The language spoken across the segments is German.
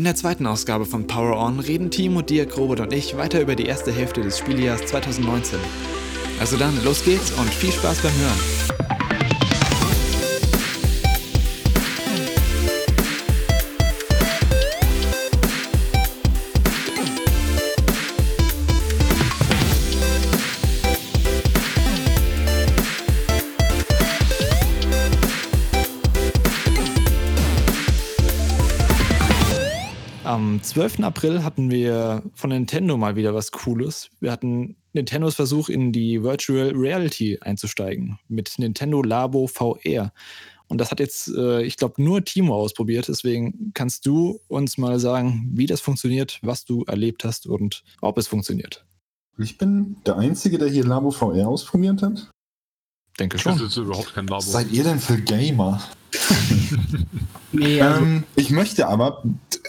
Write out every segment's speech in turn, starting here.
In der zweiten Ausgabe von Power On reden Timo, Dirk, Robert und ich weiter über die erste Hälfte des Spieljahrs 2019. Also dann, los geht's und viel Spaß beim Hören. 12. April hatten wir von Nintendo mal wieder was Cooles. Wir hatten Nintendos Versuch, in die Virtual Reality einzusteigen mit Nintendo Labo VR. Und das hat jetzt, äh, ich glaube, nur Timo ausprobiert. Deswegen kannst du uns mal sagen, wie das funktioniert, was du erlebt hast und ob es funktioniert. Ich bin der Einzige, der hier Labo VR ausprobiert hat. Denke schon. Das ist überhaupt kein Labo. Seid ihr denn für Gamer? nee, also ähm, ich möchte aber,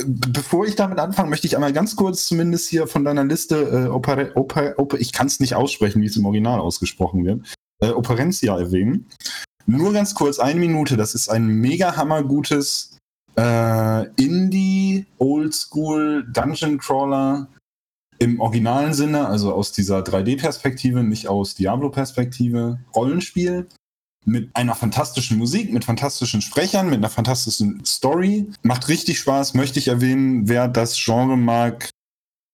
bevor ich damit anfange, möchte ich einmal ganz kurz zumindest hier von deiner Liste äh, Opere, Oper, Oper, ich kann es nicht aussprechen, wie es im Original ausgesprochen wird, äh, Operencia erwähnen. Nur ganz kurz, eine Minute, das ist ein mega hammergutes äh, Indie, Oldschool, Dungeon Crawler im originalen Sinne, also aus dieser 3D-Perspektive, nicht aus Diablo-Perspektive, Rollenspiel mit einer fantastischen Musik, mit fantastischen Sprechern, mit einer fantastischen Story. Macht richtig Spaß, möchte ich erwähnen. Wer das Genre mag,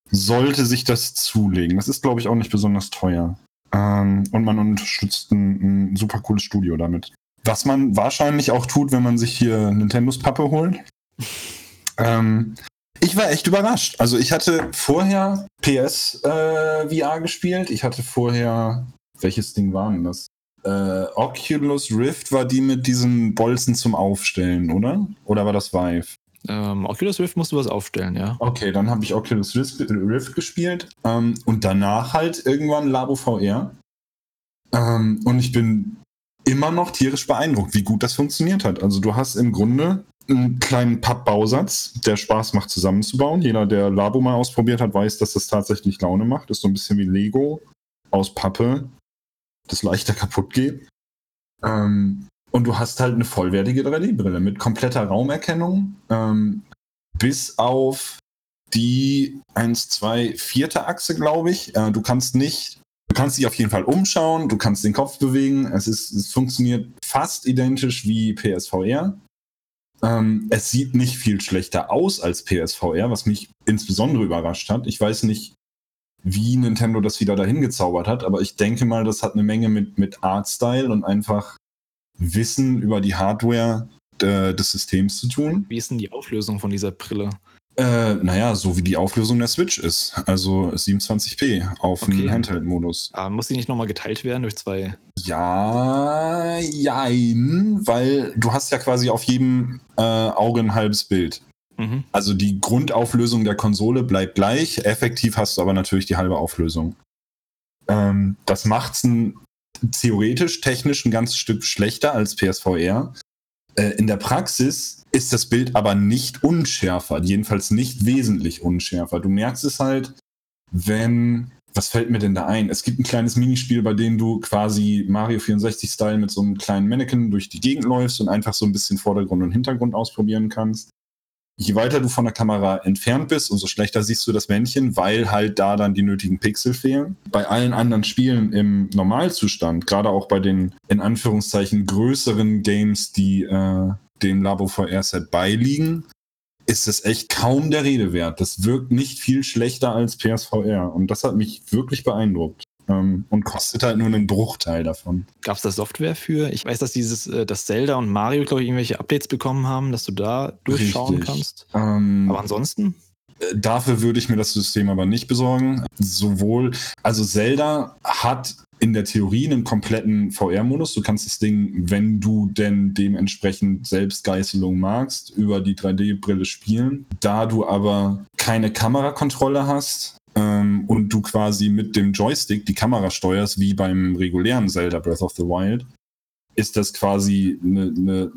sollte sich das zulegen. Das ist, glaube ich, auch nicht besonders teuer. Ähm, und man unterstützt ein, ein, super cooles Studio damit. Was man wahrscheinlich auch tut, wenn man sich hier Nintendos Pappe holt. ähm, ich war echt überrascht. Also ich hatte vorher PS äh, VR gespielt. Ich hatte vorher, welches Ding war denn das? Äh, Oculus Rift war die mit diesen Bolzen zum Aufstellen, oder? Oder war das Vive? Ähm, Oculus Rift musst du was aufstellen, ja. Okay, dann habe ich Oculus Rift, gespielt ähm, und danach halt irgendwann Labo VR. Ähm, und ich bin immer noch tierisch beeindruckt, wie gut das funktioniert hat. Also du hast im Grunde einen kleinen Pappbausatz, der Spaß macht zusammenzubauen. Jeder, der Labo mal ausprobiert hat, weiß, dass das tatsächlich Laune macht. Ist so ein bisschen wie Lego aus Pappe das leichter kaputt geht. Ähm, und du hast halt eine vollwertige 3D-Brille mit kompletter Raumerkennung, ähm, bis auf die 1, 2, vierte Achse, glaube ich. Äh, du kannst nicht, du kannst dich auf jeden Fall umschauen, du kannst den Kopf bewegen. Es, ist, es funktioniert fast identisch wie PSVR. Ähm, es sieht nicht viel schlechter aus als PSVR, was mich insbesondere überrascht hat. Ich weiß nicht, wie Nintendo das wieder dahin gezaubert hat. Aber ich denke mal, das hat eine Menge mit, mit Artstyle und einfach Wissen über die Hardware äh, des Systems zu tun. Wie ist denn die Auflösung von dieser Brille? Äh, naja, so wie die Auflösung der Switch ist. Also 27p auf okay. dem Handheld-Modus. Aber muss die nicht nochmal geteilt werden durch zwei? Ja, jein, weil du hast ja quasi auf jedem äh, Auge ein halbes Bild. Mhm. Also die Grundauflösung der Konsole bleibt gleich, effektiv hast du aber natürlich die halbe Auflösung. Ähm, das macht es theoretisch, technisch ein ganzes Stück schlechter als PSVR. Äh, in der Praxis ist das Bild aber nicht unschärfer, jedenfalls nicht wesentlich unschärfer. Du merkst es halt, wenn was fällt mir denn da ein? Es gibt ein kleines Minispiel, bei dem du quasi Mario 64-Style mit so einem kleinen Mannequin durch die Gegend läufst und einfach so ein bisschen Vordergrund und Hintergrund ausprobieren kannst je weiter du von der Kamera entfernt bist, umso schlechter siehst du das Männchen, weil halt da dann die nötigen Pixel fehlen. Bei allen anderen Spielen im Normalzustand, gerade auch bei den in Anführungszeichen größeren Games, die äh, dem Labo VR-Set beiliegen, ist es echt kaum der Rede wert. Das wirkt nicht viel schlechter als PSVR und das hat mich wirklich beeindruckt ähm, und kostet halt nur einen Bruchteil davon. Gab es da Software für? Ich weiß, dass dieses, äh, dass Zelda und Mario, glaube ich, irgendwelche Updates bekommen haben, dass du da durchschauen Richtig. kannst. Ähm, aber ansonsten? Äh, dafür würde ich mir das System aber nicht besorgen. Sowohl, also Zelda hat in der Theorie einen kompletten VR-Modus. Du kannst das Ding, wenn du denn dementsprechend Selbstgeißelung magst, über die 3D-Brille spielen. Da du aber keine Kamerakontrolle hast, ähm, und du quasi mit dem Joystick die Kamera steuerst, wie beim regulären Zelda Breath of the Wild, ist das quasi eine, eine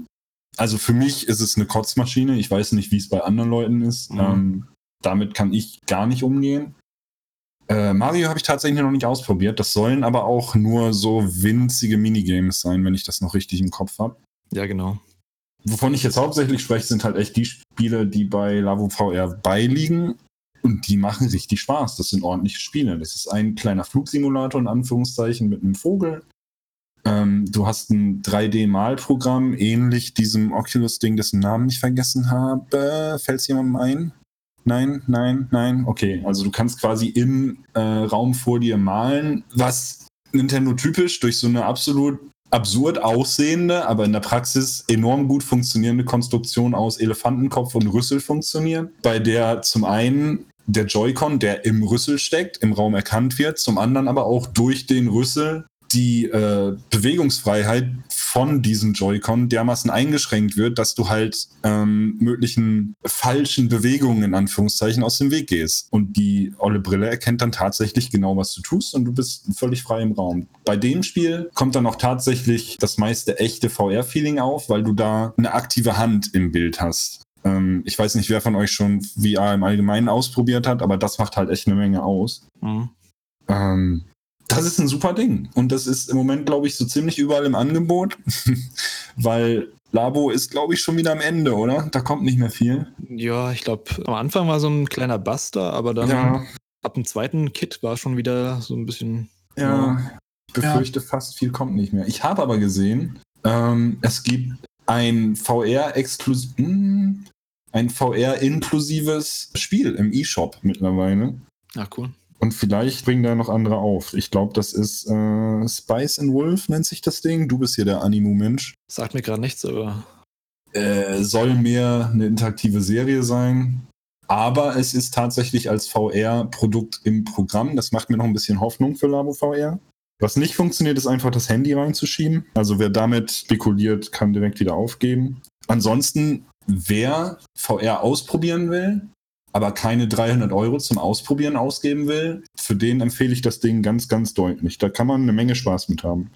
also für mich ist es eine Kotzmaschine. Ich weiß nicht, wie es bei anderen Leuten ist. Mhm. Ähm, damit kann ich gar nicht umgehen. Äh, Mario habe ich tatsächlich noch nicht ausprobiert. Das sollen aber auch nur so winzige Minigames sein, wenn ich das noch richtig im Kopf habe. Ja, genau. wovon ich jetzt hauptsächlich spreche, sind halt echt die Spiele, die bei Lavo VR beiliegen. Und die machen richtig Spaß. Das sind ordentliche Spiele. Das ist ein kleiner Flugsimulator in Anführungszeichen mit einem Vogel. Ähm, du hast ein 3D-Malprogramm, ähnlich diesem Oculus-Ding, dessen Namen ich vergessen habe. Fällt es jemandem ein? Nein, nein, nein. Okay, also du kannst quasi im äh, Raum vor dir malen, was Nintendo typisch durch so eine absolut absurd aussehende, aber in der Praxis enorm gut funktionierende Konstruktion aus Elefantenkopf und Rüssel funktioniert, bei der zum einen der Joy-Con, der im Rüssel steckt, im Raum erkannt wird, zum anderen aber auch durch den Rüssel die äh, Bewegungsfreiheit von diesem Joy-Con dermaßen eingeschränkt wird, dass du halt ähm, möglichen falschen Bewegungen in Anführungszeichen aus dem Weg gehst. Und die olle Brille erkennt dann tatsächlich genau, was du tust und du bist völlig frei im Raum. Bei dem Spiel kommt dann auch tatsächlich das meiste echte VR-Feeling auf, weil du da eine aktive Hand im Bild hast. Ähm, ich weiß nicht, wer von euch schon VR im Allgemeinen ausprobiert hat, aber das macht halt echt eine Menge aus. Mhm. Ähm, das ist ein super Ding. Und das ist im Moment, glaube ich, so ziemlich überall im Angebot, weil Labo ist, glaube ich, schon wieder am Ende, oder? Da kommt nicht mehr viel. Ja, ich glaube, am Anfang war so ein kleiner Buster, aber dann ja. ab dem zweiten Kit war schon wieder so ein bisschen. Ja, ja. ich befürchte ja. fast, viel kommt nicht mehr. Ich habe aber gesehen, ähm, es gibt ein VR-exklusiv, hm, ein VR-inklusives Spiel im E-Shop mittlerweile. Ach, cool. Und vielleicht bringen da noch andere auf. Ich glaube, das ist äh, Spice and Wolf, nennt sich das Ding. Du bist hier der Animo-Mensch. Sagt mir gerade nichts, aber. Äh, soll mehr eine interaktive Serie sein. Aber es ist tatsächlich als VR-Produkt im Programm. Das macht mir noch ein bisschen Hoffnung für Labo VR. Was nicht funktioniert, ist einfach das Handy reinzuschieben. Also wer damit spekuliert, kann direkt wieder aufgeben. Ansonsten, wer VR ausprobieren will, aber keine 300 Euro zum Ausprobieren ausgeben will, für den empfehle ich das Ding ganz, ganz deutlich. Da kann man eine Menge Spaß mit haben.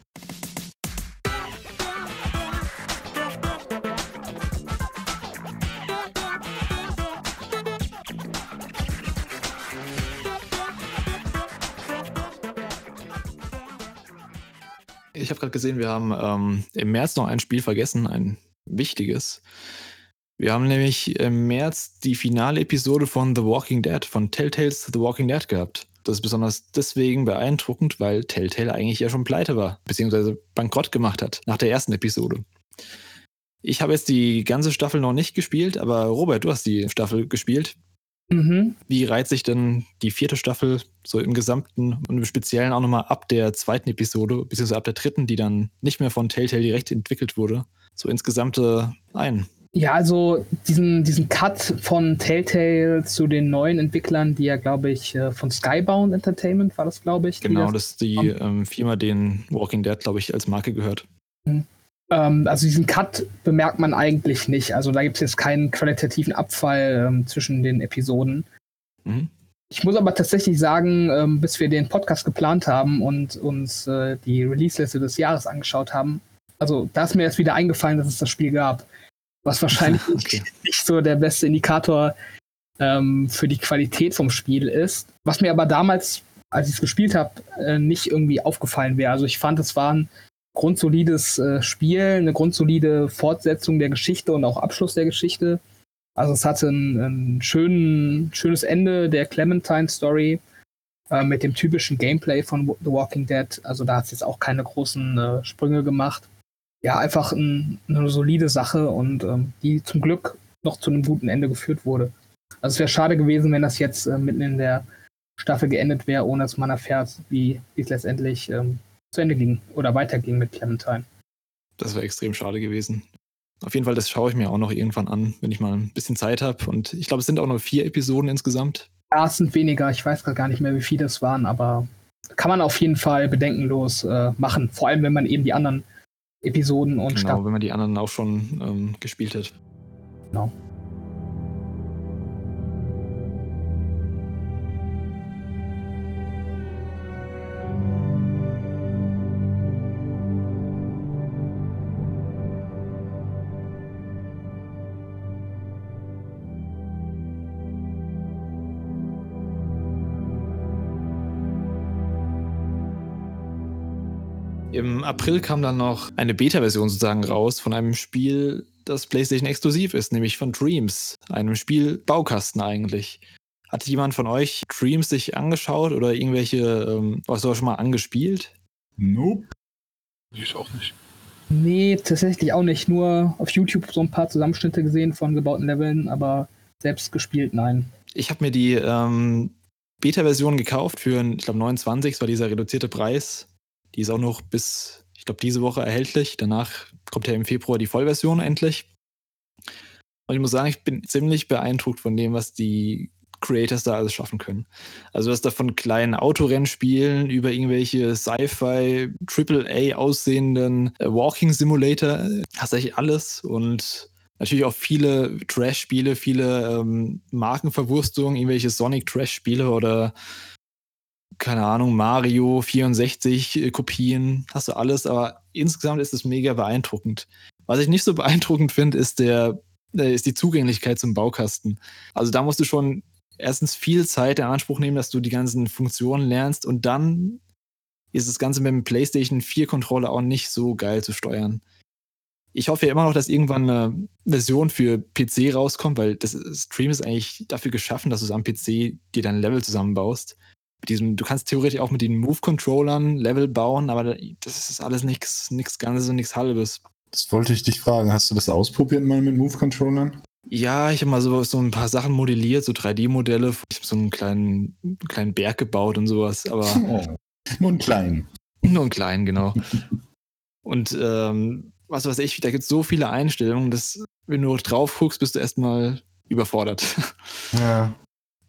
Gerade gesehen, wir haben ähm, im März noch ein Spiel vergessen, ein wichtiges. Wir haben nämlich im März die finale Episode von The Walking Dead, von Telltales The Walking Dead gehabt. Das ist besonders deswegen beeindruckend, weil Telltale eigentlich ja schon pleite war, beziehungsweise bankrott gemacht hat nach der ersten Episode. Ich habe jetzt die ganze Staffel noch nicht gespielt, aber Robert, du hast die Staffel gespielt. Mhm. Wie reiht sich denn die vierte Staffel so im Gesamten und im Speziellen auch nochmal ab der zweiten Episode, beziehungsweise ab der dritten, die dann nicht mehr von Telltale direkt entwickelt wurde, so insgesamt ein? Ja, also diesen, diesen Cut von Telltale zu den neuen Entwicklern, die ja, glaube ich, äh, von Skybound Entertainment war das, glaube ich. Genau, das ist die ähm, Firma, den Walking Dead, glaube ich, als Marke gehört. Mhm. Ähm, also diesen Cut bemerkt man eigentlich nicht. Also da gibt es jetzt keinen qualitativen Abfall ähm, zwischen den Episoden. Mhm. Ich muss aber tatsächlich sagen, ähm, bis wir den Podcast geplant haben und uns äh, die Release-Liste des Jahres angeschaut haben, also da ist mir jetzt wieder eingefallen, dass es das Spiel gab was wahrscheinlich okay. nicht so der beste Indikator ähm, für die Qualität vom Spiel ist. Was mir aber damals, als ich es gespielt habe, äh, nicht irgendwie aufgefallen wäre. Also ich fand, es war ein grundsolides äh, Spiel, eine grundsolide Fortsetzung der Geschichte und auch Abschluss der Geschichte. Also es hatte ein, ein schönen, schönes Ende der Clementine-Story äh, mit dem typischen Gameplay von The Walking Dead. Also da hat es jetzt auch keine großen äh, Sprünge gemacht ja, einfach ein, eine solide Sache und ähm, die zum Glück noch zu einem guten Ende geführt wurde. Also es wäre schade gewesen, wenn das jetzt äh, mitten in der Staffel geendet wäre, ohne dass man erfährt, wie es letztendlich ähm, zu Ende ging oder weiterging mit Clementine. Das wäre extrem schade gewesen. Auf jeden Fall, das schaue ich mir auch noch irgendwann an, wenn ich mal ein bisschen Zeit habe. Und ich glaube, es sind auch nur vier Episoden insgesamt. Ja, es sind weniger. Ich weiß gar nicht mehr, wie viele es waren, aber kann man auf jeden Fall bedenkenlos äh, machen. Vor allem, wenn man eben die anderen Episoden und Genau, Staffel. wenn man die anderen auch schon ähm, gespielt hat. Genau. Im April kam dann noch eine Beta-Version sozusagen raus von einem Spiel, das PlayStation exklusiv ist, nämlich von Dreams, einem Spiel Baukasten eigentlich. Hat jemand von euch Dreams sich angeschaut oder irgendwelche, ähm, was du schon mal angespielt? Nope. Ich auch nicht. Nee, tatsächlich auch nicht. Nur auf YouTube so ein paar Zusammenschnitte gesehen von gebauten Leveln, aber selbst gespielt, nein. Ich habe mir die ähm, Beta-Version gekauft für, ich glaube, 29, das war dieser reduzierte Preis. Die ist auch noch bis, ich glaube, diese Woche erhältlich. Danach kommt ja im Februar die Vollversion endlich. Und ich muss sagen, ich bin ziemlich beeindruckt von dem, was die Creators da alles schaffen können. Also hast da von kleinen Autorennspielen über irgendwelche Sci-Fi, AAA aussehenden äh, Walking Simulator, äh, eigentlich alles und natürlich auch viele Trash-Spiele, viele ähm, Markenverwurstungen, irgendwelche Sonic Trash-Spiele oder keine Ahnung, Mario 64 äh, Kopien, hast du alles, aber insgesamt ist es mega beeindruckend. Was ich nicht so beeindruckend finde, ist der äh, ist die Zugänglichkeit zum Baukasten. Also da musst du schon erstens viel Zeit in Anspruch nehmen, dass du die ganzen Funktionen lernst und dann ist das Ganze mit dem PlayStation 4 Controller auch nicht so geil zu steuern. Ich hoffe ja immer noch, dass irgendwann eine Version für PC rauskommt, weil das Stream ist eigentlich dafür geschaffen, dass du es am PC dir dein Level zusammenbaust. Mit diesem, du kannst theoretisch auch mit den Move-Controllern Level bauen, aber das ist alles nichts nichts Ganzes und nichts Halbes. Das wollte ich dich fragen. Hast du das ausprobiert mal mit Move-Controllern? Ja, ich habe mal so, so ein paar Sachen modelliert, so 3D-Modelle. Ich habe so einen kleinen, kleinen Berg gebaut und sowas, aber. Oh, nur einen kleinen. Nur einen kleinen, genau. und ähm, was weiß ich, da gibt es so viele Einstellungen, dass wenn du drauf guckst, bist du erstmal überfordert. Ja.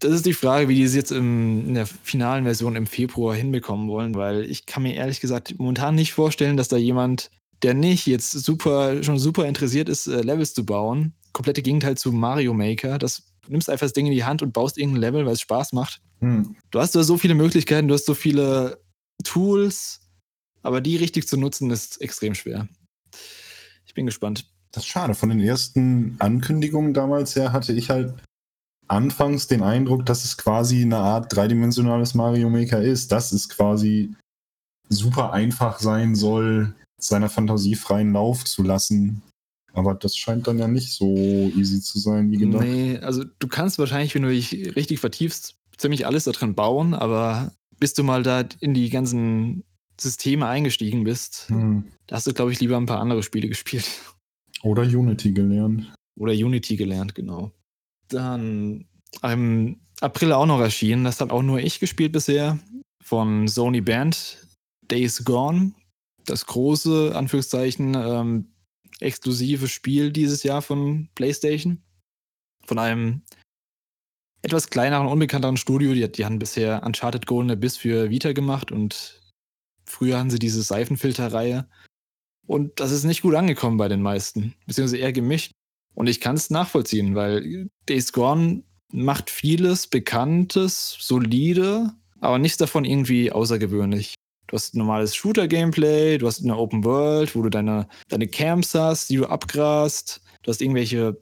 Das ist die Frage, wie die es jetzt im, in der finalen Version im Februar hinbekommen wollen, weil ich kann mir ehrlich gesagt momentan nicht vorstellen, dass da jemand, der nicht jetzt super, schon super interessiert ist, äh, Levels zu bauen, komplette Gegenteil zu Mario Maker. Das, nimmst einfach das Ding in die Hand und baust irgendein Level, weil es Spaß macht. Hm. Du hast so viele Möglichkeiten, du hast so viele Tools, aber die richtig zu nutzen ist extrem schwer. Ich bin gespannt. Das ist schade. Von den ersten Ankündigungen damals her hatte ich halt anfangs den Eindruck, dass es quasi eine Art dreidimensionales Mario Maker ist, dass es quasi super einfach sein soll, seiner Fantasie freien Lauf zu lassen. Aber das scheint dann ja nicht so easy zu sein wie gedacht. Nee, also du kannst wahrscheinlich, wenn du dich richtig vertiefst, ziemlich alles darin bauen, aber bis du mal da in die ganzen Systeme eingestiegen bist, hm. da hast du, glaube ich, lieber ein paar andere Spiele gespielt. Oder Unity gelernt. Oder Unity gelernt, genau. Dann im April auch noch erschienen, das hat auch nur ich gespielt bisher, von Sony Band, Days Gone. Das große, Anführungszeichen, ähm, exklusive Spiel dieses Jahr von PlayStation. Von einem etwas kleineren, unbekannteren Studio. Die, die haben bisher Uncharted Golden Abyss für Vita gemacht und früher haben sie diese Seifenfilter-Reihe. Und das ist nicht gut angekommen bei den meisten, beziehungsweise eher gemischt. Und ich kann es nachvollziehen, weil Days Gone macht vieles Bekanntes, solide, aber nichts davon irgendwie außergewöhnlich. Du hast normales Shooter-Gameplay, du hast eine Open World, wo du deine, deine Camps hast, die du abgrast. Du hast irgendwelche,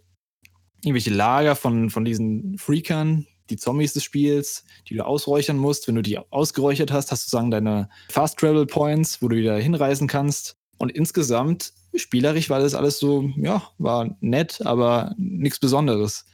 irgendwelche Lager von, von diesen Freakern, die Zombies des Spiels, die du ausräuchern musst. Wenn du die ausgeräuchert hast, hast du sozusagen deine Fast Travel Points, wo du wieder hinreisen kannst. Und insgesamt, spielerisch war das alles so, ja, war nett, aber nichts Besonderes.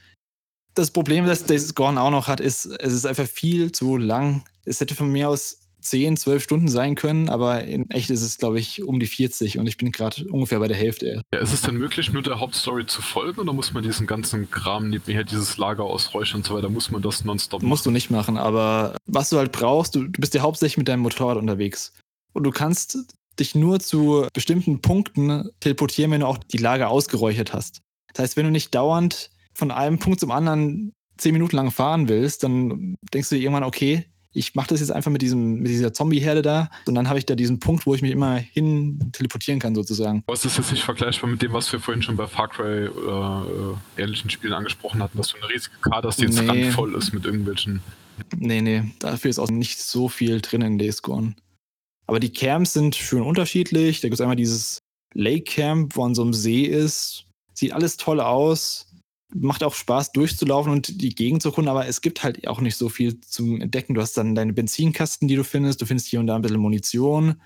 Das Problem, das Days Gone auch noch hat, ist, es ist einfach viel zu lang. Es hätte von mir aus 10, 12 Stunden sein können, aber in echt ist es, glaube ich, um die 40 und ich bin gerade ungefähr bei der Hälfte. Ja, ist es denn möglich, nur der Hauptstory zu folgen oder muss man diesen ganzen Kram nebenher, dieses Lager ausräuchern und so weiter, muss man das nonstop machen? Musst du nicht machen, aber was du halt brauchst, du, du bist ja hauptsächlich mit deinem Motorrad unterwegs und du kannst dich nur zu bestimmten Punkten teleportieren, wenn du auch die Lager ausgeräuchert hast. Das heißt, wenn du nicht dauernd von einem Punkt zum anderen zehn Minuten lang fahren willst, dann denkst du dir irgendwann, okay, ich mache das jetzt einfach mit, diesem, mit dieser Zombie-Herde da und dann habe ich da diesen Punkt, wo ich mich immer hin teleportieren kann, sozusagen. Aber ist das jetzt nicht vergleichbar mit dem, was wir vorhin schon bei Far Cry oder äh, ähnlichen Spielen angesprochen hatten, dass du eine riesige Karte hast, die jetzt nee. randvoll ist mit irgendwelchen. Nee, nee, dafür ist auch nicht so viel drin in Days Gone. Aber die Camps sind schön unterschiedlich. Da gibt es einmal dieses Lake Camp, wo an so einem See ist. Sieht alles toll aus macht auch Spaß durchzulaufen und die Gegend zu erkunden, aber es gibt halt auch nicht so viel zum Entdecken. Du hast dann deine Benzinkasten, die du findest, du findest hier und da ein bisschen Munition,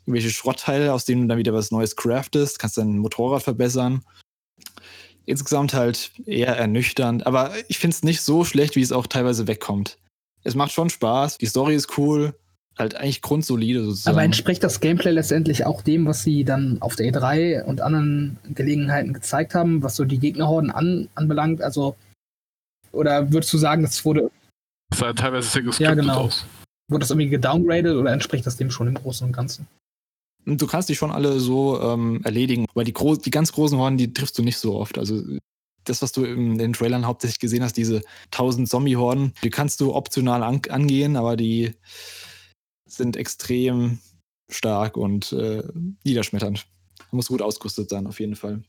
irgendwelche Schrottteile, aus denen du dann wieder was Neues craftest, kannst dein Motorrad verbessern. insgesamt halt eher ernüchternd. Aber ich finde es nicht so schlecht, wie es auch teilweise wegkommt. Es macht schon Spaß, die Story ist cool, halt eigentlich grundsolide sozusagen. Aber entspricht das Gameplay letztendlich auch dem, was sie dann auf der E3 und anderen Gelegenheiten gezeigt haben, was so die Gegnerhorden an, anbelangt? Also, oder würdest du sagen, das wurde. Das sah teilweise sehr gescriptet ja, genau. aus. Wurde das irgendwie gedowngradet oder entspricht das dem schon im Großen und Ganzen? Du kannst die schon alle so ähm, erledigen, weil die, die ganz großen Horden, die triffst du nicht so oft. Also das, was du in den Trailern hauptsächlich gesehen hast, diese 1000 Zombie-Horden, die kannst du optional an angehen, aber die sind extrem stark und äh, niederschmetternd. Muss gut ausgerüstet sein, auf jeden Fall.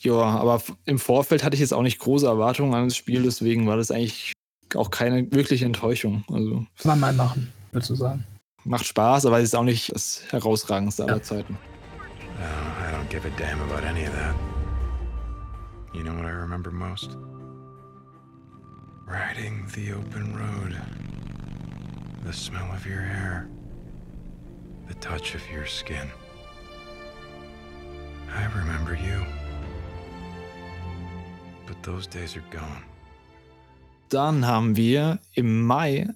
Ja, aber im Vorfeld hatte ich jetzt auch nicht große Erwartungen an das Spiel, deswegen war das eigentlich auch keine wirkliche Enttäuschung. Also, Kann man mal machen, würdest du sagen macht Spaß, aber es ist auch nicht das herausragendste aller Zeiten. No, I don't give a damn about any of that. You know what I remember most? Riding the open road. The smell of your hair. The touch of your skin. I remember you. But those days are gone. Dann haben wir im Mai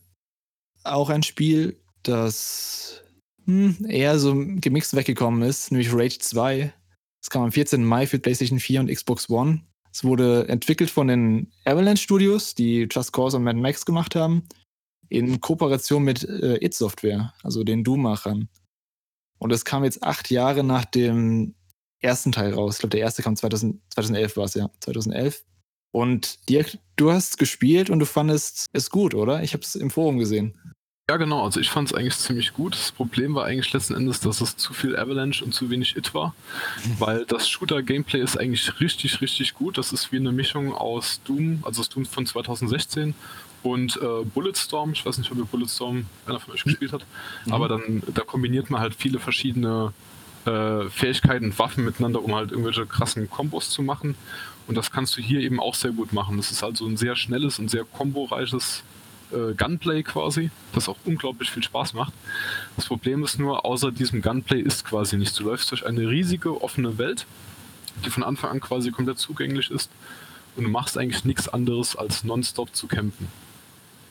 auch ein Spiel, das hm, eher so gemixt weggekommen ist, nämlich Rage 2. Das kam am 14. Mai für PlayStation 4 und Xbox One. Es wurde entwickelt von den Avalanche Studios, die Just Cause und Mad Max gemacht haben, in Kooperation mit äh, It Software, also den Doom-Machern. Und es kam jetzt acht Jahre nach dem ersten Teil raus. Ich glaube, der erste kam 2000, 2011 war es, ja. 2011. Und Dirk, du hast gespielt und du fandest es gut, oder? Ich habe es im Forum gesehen. Ja, genau. Also ich fand es eigentlich ziemlich gut. Das Problem war eigentlich letzten Endes, dass es zu viel Avalanche und zu wenig It war. Weil das Shooter-Gameplay ist eigentlich richtig, richtig gut. Das ist wie eine Mischung aus Doom, also das Doom von 2016 und äh, Bulletstorm. Ich weiß nicht, ob ihr Bulletstorm einer von euch gespielt hat. Mhm. Aber dann, da kombiniert man halt viele verschiedene äh, Fähigkeiten und Waffen miteinander, um halt irgendwelche krassen Kombos zu machen. Und das kannst du hier eben auch sehr gut machen. Das ist also ein sehr schnelles und sehr komboreiches äh, Gunplay quasi, das auch unglaublich viel Spaß macht. Das Problem ist nur, außer diesem Gunplay ist quasi nichts. Du läufst durch eine riesige offene Welt, die von Anfang an quasi komplett zugänglich ist und du machst eigentlich nichts anderes als nonstop zu kämpfen.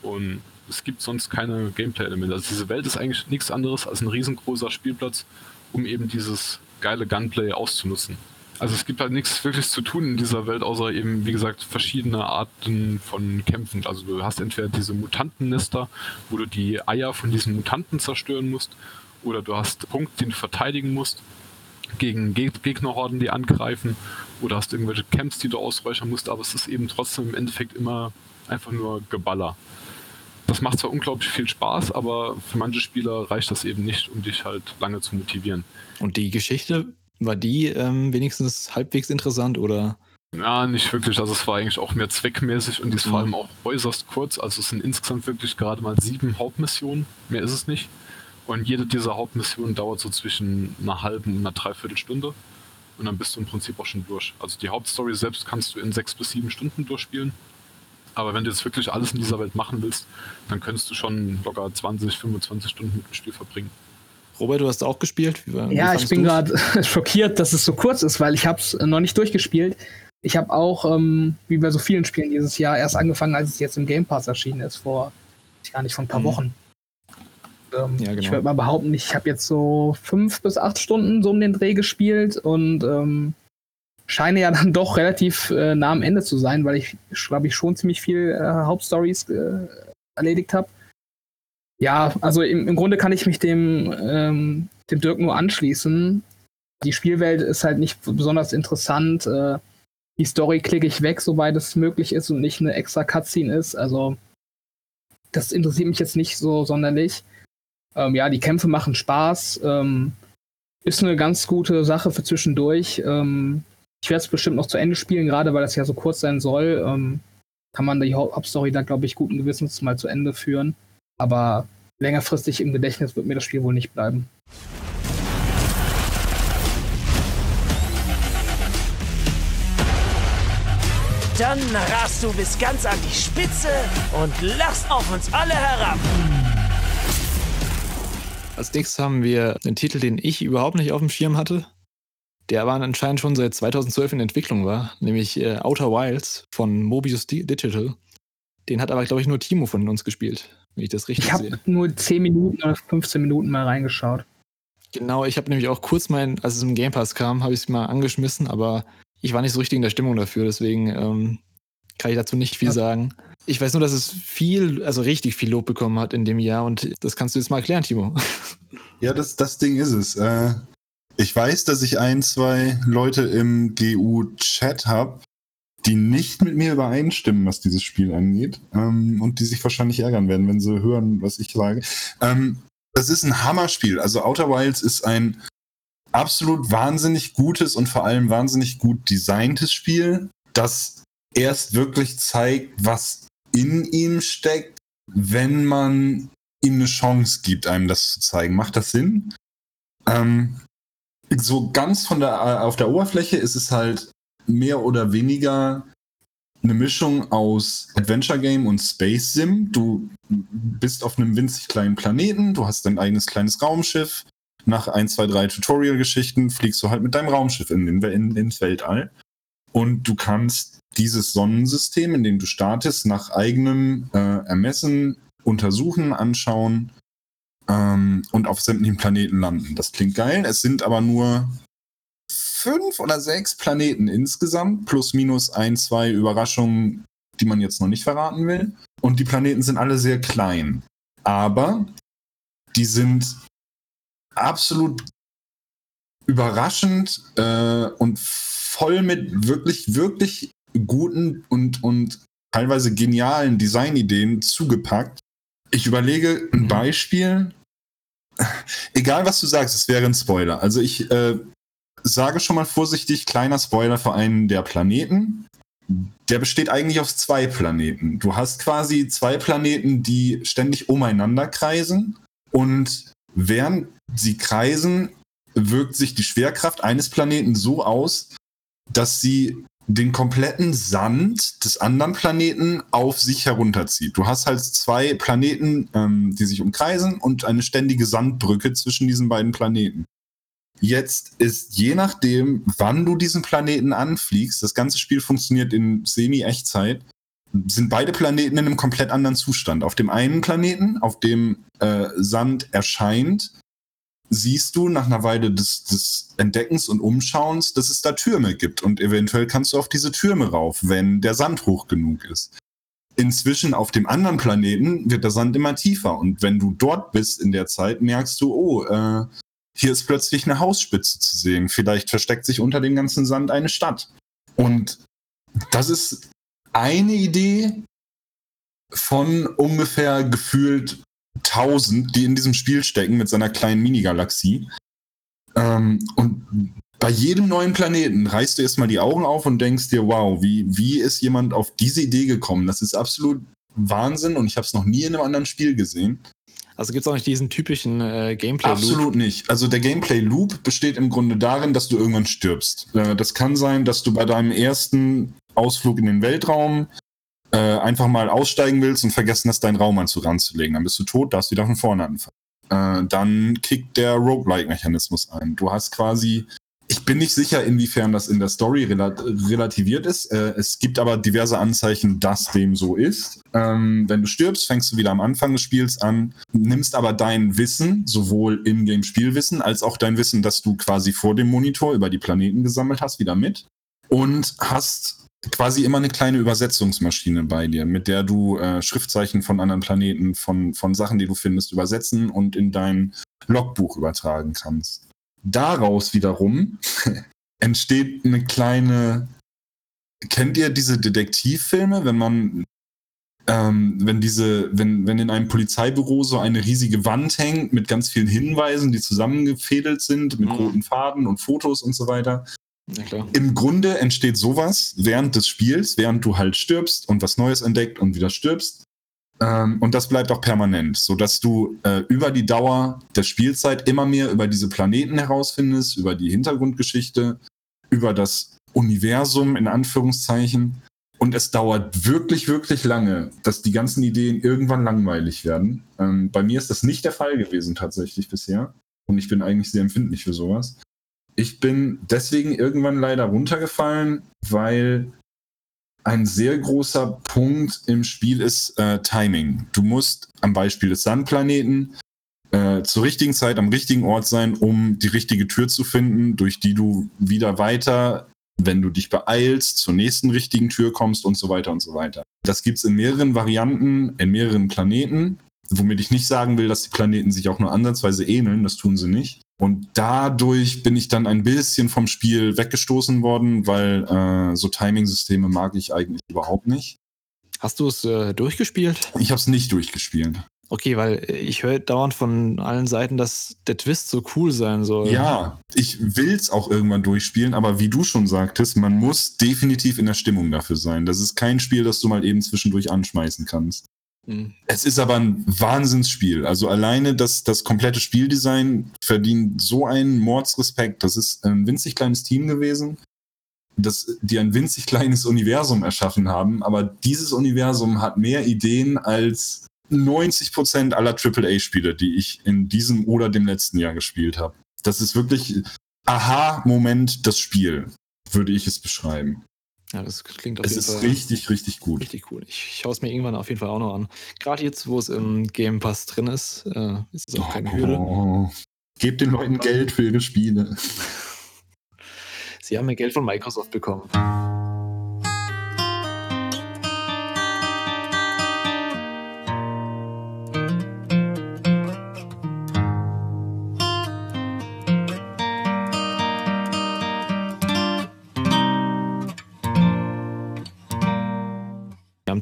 Und es gibt sonst keine Gameplay-Elemente. Also diese Welt ist eigentlich nichts anderes als ein riesengroßer Spielplatz, um eben dieses geile Gunplay auszunutzen. Also es gibt halt nichts wirklich zu tun in dieser Welt, außer eben, wie gesagt, verschiedene Arten von Kämpfen. Also du hast entweder diese Mutantennester, wo du die Eier von diesen Mutanten zerstören musst, oder du hast Punkt, den du verteidigen musst gegen Gegnerhorden, die angreifen, oder hast irgendwelche Camps, die du ausräuchern musst, aber es ist eben trotzdem im Endeffekt immer einfach nur Geballer. Das macht zwar unglaublich viel Spaß, aber für manche Spieler reicht das eben nicht, um dich halt lange zu motivieren. Und die Geschichte war die ähm, wenigstens halbwegs interessant oder? Ja, nicht wirklich. Also es war eigentlich auch mehr zweckmäßig und die ist mhm. vor allem auch äußerst kurz. Also es sind insgesamt wirklich gerade mal sieben Hauptmissionen. Mehr ist es nicht. Und jede dieser Hauptmissionen dauert so zwischen einer halben und einer Dreiviertelstunde. Und dann bist du im Prinzip auch schon durch. Also die Hauptstory selbst kannst du in sechs bis sieben Stunden durchspielen. Aber wenn du jetzt wirklich alles in dieser Welt machen willst, dann könntest du schon locker 20, 25 Stunden mit dem Spiel verbringen. Robert, du hast auch gespielt. Wie, ja, ich bin gerade schockiert, dass es so kurz ist, weil ich habe es noch nicht durchgespielt. Ich habe auch, ähm, wie bei so vielen Spielen dieses Jahr, erst angefangen, als es jetzt im Game Pass erschienen ist, vor, gar nicht, vor ein paar mhm. Wochen. Ähm, ja, genau. Ich würde mal behaupten, ich habe jetzt so fünf bis acht Stunden so um den Dreh gespielt und ähm, scheine ja dann doch relativ äh, nah am Ende zu sein, weil ich, glaube ich, schon ziemlich viel äh, Hauptstories äh, erledigt habe. Ja, also im, im Grunde kann ich mich dem, ähm, dem Dirk nur anschließen. Die Spielwelt ist halt nicht besonders interessant. Äh, die Story klicke ich weg, soweit es möglich ist und nicht eine extra Cutscene ist. Also das interessiert mich jetzt nicht so sonderlich. Ähm, ja, die Kämpfe machen Spaß. Ähm, ist eine ganz gute Sache für zwischendurch. Ähm, ich werde es bestimmt noch zu Ende spielen, gerade weil das ja so kurz sein soll. Ähm, kann man die Hauptstory da, glaube ich, guten Gewissens mal zu Ende führen. Aber längerfristig im Gedächtnis wird mir das Spiel wohl nicht bleiben. Dann rast du bis ganz an die Spitze und lachst auf uns alle herab. Als nächstes haben wir einen Titel, den ich überhaupt nicht auf dem Schirm hatte. Der aber anscheinend schon seit 2012 in Entwicklung war, nämlich äh, Outer Wilds von Mobius Digital. Den hat aber, glaube ich, nur Timo von uns gespielt, wenn ich das richtig ich sehe. Ich habe nur 10 Minuten oder 15 Minuten mal reingeschaut. Genau, ich habe nämlich auch kurz mein, als es im Game Pass kam, habe ich es mal angeschmissen, aber ich war nicht so richtig in der Stimmung dafür, deswegen ähm, kann ich dazu nicht viel sagen. Ich weiß nur, dass es viel, also richtig viel Lob bekommen hat in dem Jahr und das kannst du jetzt mal erklären, Timo. Ja, das, das Ding ist es. Äh, ich weiß, dass ich ein, zwei Leute im GU-Chat habe, die nicht mit mir übereinstimmen, was dieses Spiel angeht ähm, und die sich wahrscheinlich ärgern werden, wenn sie hören, was ich sage. Ähm, das ist ein Hammerspiel. Also Outer Wilds ist ein absolut wahnsinnig gutes und vor allem wahnsinnig gut designtes Spiel, das erst wirklich zeigt, was in ihm steckt, wenn man ihm eine Chance gibt, einem das zu zeigen. Macht das Sinn? Ähm, so ganz von der äh, auf der Oberfläche ist es halt mehr oder weniger eine Mischung aus Adventure Game und Space Sim. Du bist auf einem winzig kleinen Planeten, du hast dein eigenes kleines Raumschiff. Nach ein, zwei, drei Tutorial-Geschichten fliegst du halt mit deinem Raumschiff in, in, in, ins Weltall. Und du kannst dieses Sonnensystem, in dem du startest, nach eigenem äh, Ermessen untersuchen, anschauen ähm, und auf sämtlichen Planeten landen. Das klingt geil. Es sind aber nur fünf oder sechs Planeten insgesamt, plus minus ein, zwei Überraschungen, die man jetzt noch nicht verraten will. Und die Planeten sind alle sehr klein. Aber die sind absolut überraschend äh, und voll mit wirklich, wirklich guten und, und teilweise genialen Designideen zugepackt. Ich überlege ein mhm. Beispiel. Egal, was du sagst, es wäre ein Spoiler. Also ich äh, sage schon mal vorsichtig, kleiner Spoiler für einen der Planeten. Der besteht eigentlich aus zwei Planeten. Du hast quasi zwei Planeten, die ständig umeinander kreisen. Und während sie kreisen, wirkt sich die Schwerkraft eines Planeten so aus, dass sie den kompletten Sand des anderen Planeten auf sich herunterzieht. Du hast halt zwei Planeten, ähm, die sich umkreisen und eine ständige Sandbrücke zwischen diesen beiden Planeten. Jetzt ist je nachdem, wann du diesen Planeten anfliegst, das ganze Spiel funktioniert in Semi-Echtzeit, sind beide Planeten in einem komplett anderen Zustand. Auf dem einen Planeten, auf dem äh, Sand erscheint, siehst du nach einer Weile des, des Entdeckens und Umschauens, dass es da Türme gibt und eventuell kannst du auf diese Türme rauf, wenn der Sand hoch genug ist. Inzwischen auf dem anderen Planeten wird der Sand immer tiefer und wenn du dort bist in der Zeit, merkst du, oh, äh, hier ist plötzlich eine Hausspitze zu sehen. Vielleicht versteckt sich unter dem ganzen Sand eine Stadt. Und das ist eine Idee von ungefähr gefühlt 1000, die in diesem Spiel stecken mit seiner kleinen Minigalaxie. Ähm, und bei jedem neuen Planeten reißt du erstmal die Augen auf und denkst dir, wow, wie, wie ist jemand auf diese Idee gekommen? Das ist absolut Wahnsinn und ich habe es noch nie in einem anderen Spiel gesehen. Also gibt es auch nicht diesen typischen äh, Gameplay-Loop? Absolut nicht. Also der Gameplay-Loop besteht im Grunde darin, dass du irgendwann stirbst. Äh, das kann sein, dass du bei deinem ersten Ausflug in den Weltraum äh, einfach mal aussteigen willst und vergessen hast, deinen Raumanzug ranzulegen. Dann bist du tot, darfst wieder von vorne anfangen. Äh, dann kickt der Roguelike-Mechanismus ein. Du hast quasi ich bin nicht sicher, inwiefern das in der Story relat relativiert ist. Äh, es gibt aber diverse Anzeichen, dass dem so ist. Ähm, wenn du stirbst, fängst du wieder am Anfang des Spiels an, nimmst aber dein Wissen, sowohl Ingame-Spielwissen als auch dein Wissen, das du quasi vor dem Monitor über die Planeten gesammelt hast, wieder mit und hast quasi immer eine kleine Übersetzungsmaschine bei dir, mit der du äh, Schriftzeichen von anderen Planeten, von, von Sachen, die du findest, übersetzen und in dein Logbuch übertragen kannst. Daraus wiederum entsteht eine kleine. Kennt ihr diese Detektivfilme, wenn man ähm, wenn diese, wenn, wenn in einem Polizeibüro so eine riesige Wand hängt mit ganz vielen Hinweisen, die zusammengefädelt sind, mit mhm. roten Faden und Fotos und so weiter, im Grunde entsteht sowas während des Spiels, während du halt stirbst und was Neues entdeckt und wieder stirbst. Ähm, und das bleibt auch permanent, sodass du äh, über die Dauer der Spielzeit immer mehr über diese Planeten herausfindest, über die Hintergrundgeschichte, über das Universum in Anführungszeichen. Und es dauert wirklich, wirklich lange, dass die ganzen Ideen irgendwann langweilig werden. Ähm, bei mir ist das nicht der Fall gewesen tatsächlich bisher. Und ich bin eigentlich sehr empfindlich für sowas. Ich bin deswegen irgendwann leider runtergefallen, weil ein sehr großer Punkt im Spiel ist äh, Timing. Du musst am Beispiel des Sandplaneten äh, zur richtigen Zeit am richtigen Ort sein, um die richtige Tür zu finden, durch die du wieder weiter, wenn du dich beeilst, zur nächsten richtigen Tür kommst und so weiter und so weiter. Das gibt's in mehreren Varianten, in mehreren Planeten, womit ich nicht sagen will, dass die Planeten sich auch nur ansatzweise ähneln, das tun sie nicht. Und dadurch bin ich dann ein bisschen vom Spiel weggestoßen worden, weil äh, so Timing-Systeme mag ich eigentlich überhaupt nicht. Hast du es äh, durchgespielt? Ich habe es nicht durchgespielt. Okay, weil ich höre dauernd von allen Seiten, dass der Twist so cool sein soll. Ja, ich will es auch irgendwann durchspielen, aber wie du schon sagtest, man muss definitiv in der Stimmung dafür sein. Das ist kein Spiel, das du mal eben zwischendurch anschmeißen kannst. Es ist aber ein Wahnsinnsspiel. Also alleine das, das komplette Spieldesign verdient so einen Mordsrespekt. Das ist ein winzig kleines Team gewesen, das, die ein winzig kleines Universum erschaffen haben. Aber dieses Universum hat mehr Ideen als 90 Prozent aller AAA-Spiele, die ich in diesem oder dem letzten Jahr gespielt habe. Das ist wirklich Aha-Moment das Spiel, würde ich es beschreiben. Ja, das klingt auf es jeden Fall. Es ist richtig, richtig gut. Richtig cool. Ich schaue es mir irgendwann auf jeden Fall auch noch an. Gerade jetzt, wo es im Game Pass drin ist, äh, ist es auch keine oh, Hürde. Oh. Gebt den Leuten Geld für ihre Spiele. Sie haben ja Geld von Microsoft bekommen.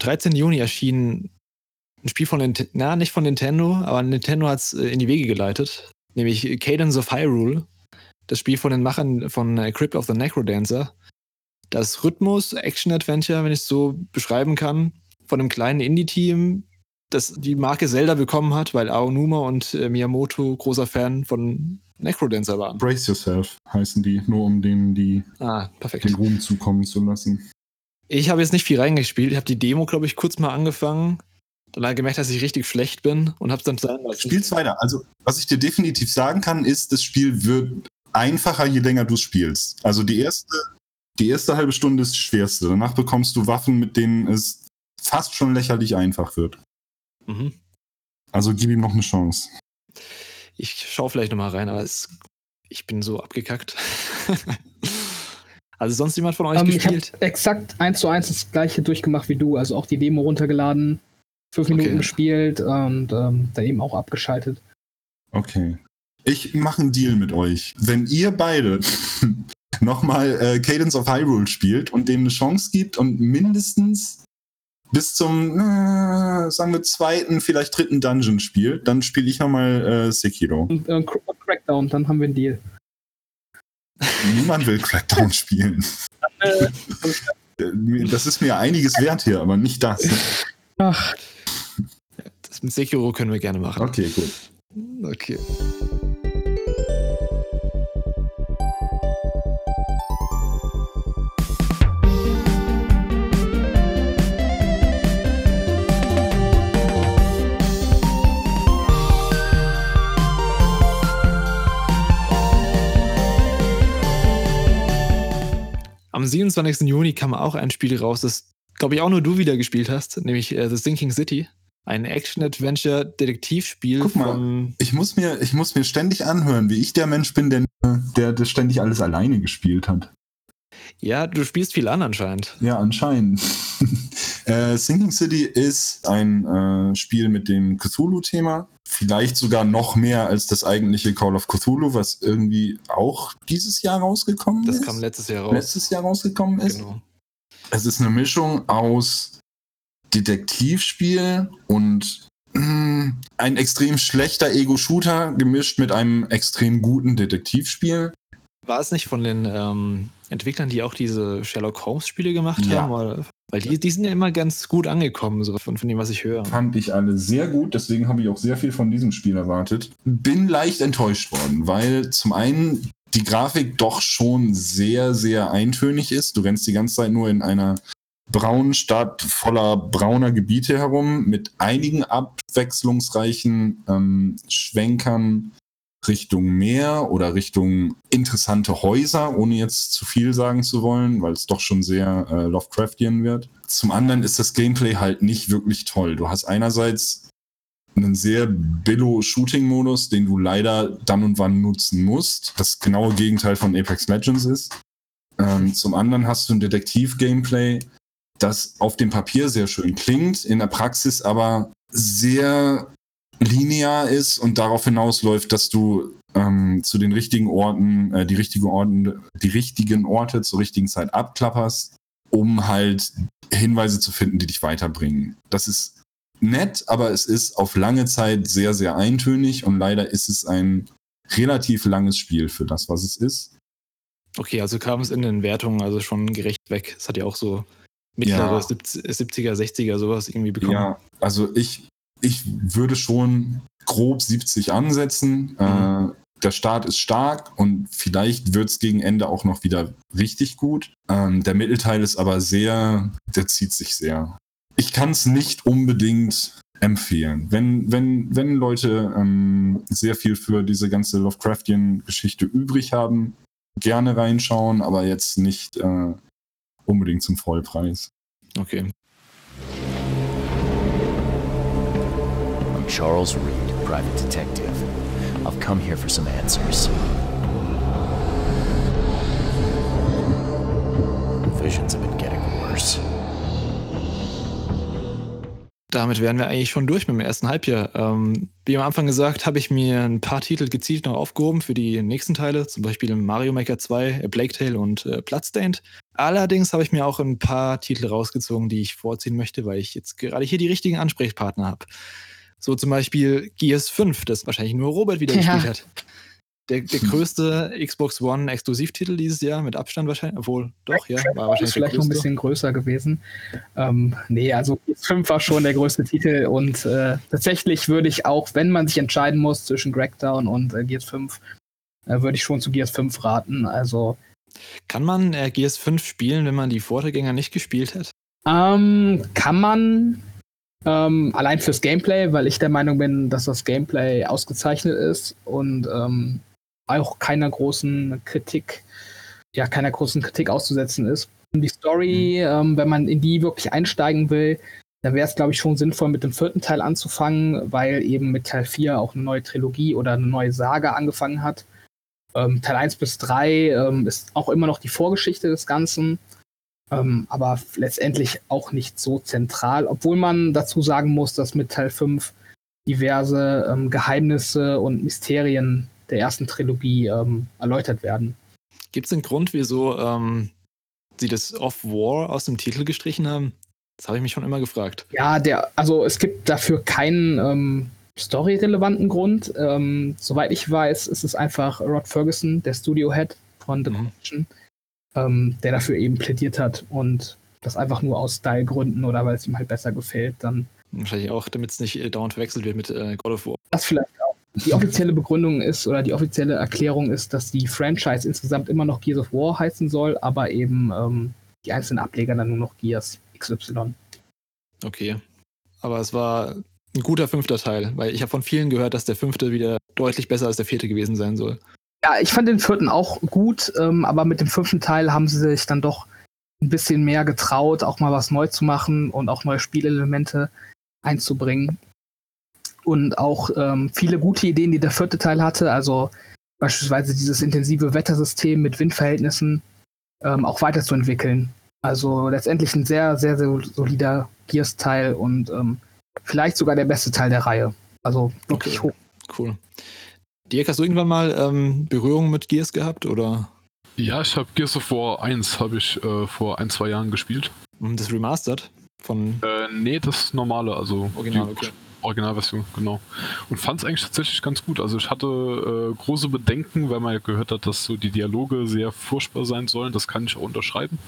13. Juni erschien ein Spiel von Nintendo, na, nicht von Nintendo, aber Nintendo hat es äh, in die Wege geleitet, nämlich Cadence of Hyrule, das Spiel von den Machern von äh, Crypt of the Necrodancer. Das Rhythmus, Action-Adventure, wenn ich es so beschreiben kann, von einem kleinen Indie-Team, das die Marke Zelda bekommen hat, weil Aonuma und äh, Miyamoto großer Fan von Necrodancer waren. Brace Yourself heißen die, nur um denen die ah, den Ruhm zukommen zu lassen. Ich habe jetzt nicht viel reingespielt. Ich habe die Demo, glaube ich, kurz mal angefangen. Dann habe ich gemerkt, dass ich richtig schlecht bin und habe es dann sein lassen. Spiel's weiter. Also, was ich dir definitiv sagen kann, ist, das Spiel wird einfacher, je länger du spielst. Also die erste, die erste halbe Stunde ist die schwerste. Danach bekommst du Waffen, mit denen es fast schon lächerlich einfach wird. Mhm. Also gib ihm noch eine Chance. Ich schaue vielleicht nochmal rein, aber es, ich bin so abgekackt. Also sonst jemand von euch ähm, gespielt? Ich habe exakt eins zu eins das gleiche durchgemacht wie du. Also auch die Demo runtergeladen, fünf Minuten okay. gespielt und ähm, dann eben auch abgeschaltet. Okay. Ich mache einen Deal mit euch. Wenn ihr beide nochmal äh, Cadence of Hyrule spielt und dem eine Chance gibt und mindestens bis zum, äh, sagen wir, zweiten, vielleicht dritten Dungeon spielt, dann spiele ich nochmal äh, Sekiro. Und äh, Crackdown, dann haben wir einen Deal. Niemand will Crackdown spielen. das ist mir einiges wert hier, aber nicht das. Ach. Das mit Sekiro können wir gerne machen. Okay, gut. Okay. Am 27. Juni kam auch ein Spiel raus, das, glaube ich, auch nur du wieder gespielt hast, nämlich äh, The Sinking City. Ein Action-Adventure-Detektivspiel. Guck mal, ich muss, mir, ich muss mir ständig anhören, wie ich der Mensch bin, der, der das ständig alles alleine gespielt hat. Ja, du spielst viel an anscheinend. Ja, anscheinend. äh, Sinking City ist ein äh, Spiel mit dem Cthulhu-Thema. Vielleicht sogar noch mehr als das eigentliche Call of Cthulhu, was irgendwie auch dieses Jahr rausgekommen das ist. Das kam letztes Jahr raus. Letztes Jahr rausgekommen ist. Genau. Es ist eine Mischung aus Detektivspiel und mh, hm, ein extrem schlechter Ego-Shooter gemischt mit einem extrem guten Detektivspiel. War es nicht von den ähm, Entwicklern, die auch diese Sherlock Holmes-Spiele gemacht ja. haben? Oder? Weil die, die sind ja immer ganz gut angekommen, so von, von dem, was ich höre. Fand ich alle sehr gut, deswegen habe ich auch sehr viel von diesem Spiel erwartet. Bin leicht enttäuscht worden, weil zum einen die Grafik doch schon sehr, sehr eintönig ist. Du rennst die ganze Zeit nur in einer braunen Stadt voller brauner Gebiete herum mit einigen abwechslungsreichen ähm, Schwenkern Richtung Meer oder Richtung interessante Häuser, ohne jetzt zu viel sagen zu wollen, weil es doch schon sehr äh, Lovecraftian wird. Zum anderen ist das Gameplay halt nicht wirklich toll. Du hast einerseits einen sehr Billo-Shooting-Modus, den du leider dann und wann nutzen musst. Das genaue Gegenteil von Apex Legends ist. Ähm, zum anderen hast du ein Detektiv-Gameplay, das auf dem Papier sehr schön klingt, in der Praxis aber sehr linear ist und darauf hinausläuft, dass du ähm, zu den richtigen Orten, äh, die, richtige Orten, die richtigen Orte zur richtigen Zeit abklapperst, um halt Hinweise zu finden, die dich weiterbringen. Das ist nett, aber es ist auf lange Zeit sehr, sehr eintönig und leider ist es ein relativ langes Spiel für das, was es ist. Okay, also kam es in den Wertungen also schon gerecht weg. Es hat ja auch so mittlere ja. 70er, 60er sowas irgendwie bekommen. Ja, also ich ich würde schon grob 70 ansetzen. Mhm. Äh, der Start ist stark und vielleicht wird es gegen Ende auch noch wieder richtig gut. Ähm, der Mittelteil ist aber sehr, der zieht sich sehr. Ich kann es nicht unbedingt empfehlen. Wenn, wenn, wenn Leute ähm, sehr viel für diese ganze Lovecraftian-Geschichte übrig haben, gerne reinschauen, aber jetzt nicht äh, unbedingt zum Vollpreis. Okay. Charles Reed, private detective. I've come here for some answers. Visions have been getting worse. Damit wären wir eigentlich schon durch mit dem ersten Halbjahr. Ähm, wie am Anfang gesagt, habe ich mir ein paar Titel gezielt noch aufgehoben für die nächsten Teile, zum Beispiel Mario Maker 2, Plague Tale und äh, Bloodstained. Allerdings habe ich mir auch ein paar Titel rausgezogen, die ich vorziehen möchte, weil ich jetzt gerade hier die richtigen Ansprechpartner habe. So zum Beispiel Gears 5, das wahrscheinlich nur Robert wieder ja. gespielt hat. Der, der größte Xbox One Exklusivtitel dieses Jahr, mit Abstand wahrscheinlich, obwohl doch, ja, war wahrscheinlich. Ist vielleicht noch ein bisschen größer gewesen. Ähm, nee, also Gears 5 war schon der größte Titel und äh, tatsächlich würde ich auch, wenn man sich entscheiden muss zwischen Crackdown und äh, Gears 5, äh, würde ich schon zu Gears 5 raten. Also. Kann man äh, Gears 5 spielen, wenn man die Vorgänger nicht gespielt hat? Ähm, kann man, ähm, allein fürs Gameplay, weil ich der Meinung bin, dass das Gameplay ausgezeichnet ist und ähm, auch keiner großen Kritik, ja, keiner großen Kritik auszusetzen ist. Und die Story, mhm. ähm, wenn man in die wirklich einsteigen will, dann wäre es, glaube ich, schon sinnvoll, mit dem vierten Teil anzufangen, weil eben mit Teil 4 auch eine neue Trilogie oder eine neue Saga angefangen hat. Ähm, Teil 1 bis 3 ähm, ist auch immer noch die Vorgeschichte des Ganzen ähm, aber letztendlich auch nicht so zentral, obwohl man dazu sagen muss, dass mit Teil 5 diverse ähm, Geheimnisse und Mysterien der ersten Trilogie ähm, erläutert werden. Gibt es einen Grund, wieso ähm, sie das Off-War aus dem Titel gestrichen haben? Das habe ich mich schon immer gefragt. Ja, der, also es gibt dafür keinen ähm, story-relevanten Grund. Ähm, soweit ich weiß, ist es einfach Rod Ferguson, der Studio-Head von The mhm. Connection, ähm, der dafür eben plädiert hat und das einfach nur aus Stylegründen oder weil es ihm halt besser gefällt, dann. Wahrscheinlich auch, damit es nicht äh, dauernd verwechselt wird mit äh, God of War. Das vielleicht auch. Die offizielle Begründung ist oder die offizielle Erklärung ist, dass die Franchise insgesamt immer noch Gears of War heißen soll, aber eben ähm, die einzelnen Ableger dann nur noch Gears XY. Okay. Aber es war ein guter fünfter Teil, weil ich habe von vielen gehört, dass der fünfte wieder deutlich besser als der vierte gewesen sein soll. Ja, ich fand den vierten auch gut, ähm, aber mit dem fünften Teil haben sie sich dann doch ein bisschen mehr getraut, auch mal was neu zu machen und auch neue Spielelemente einzubringen. Und auch ähm, viele gute Ideen, die der vierte Teil hatte, also beispielsweise dieses intensive Wettersystem mit Windverhältnissen ähm, auch weiterzuentwickeln. Also letztendlich ein sehr, sehr, sehr solider Gears-Teil und ähm, vielleicht sogar der beste Teil der Reihe. Also wirklich okay. hoch. Cool. Dirk, hast du irgendwann mal ähm, Berührung mit Gears gehabt oder? Ja, ich habe Gears of War 1 habe ich äh, vor ein, zwei Jahren gespielt. Das Remastered? Von äh, nee, das normale, also Original, okay. Originalversion, genau. Und fand es eigentlich tatsächlich ganz gut. Also ich hatte äh, große Bedenken, weil man ja gehört hat, dass so die Dialoge sehr furchtbar sein sollen. Das kann ich auch unterschreiben.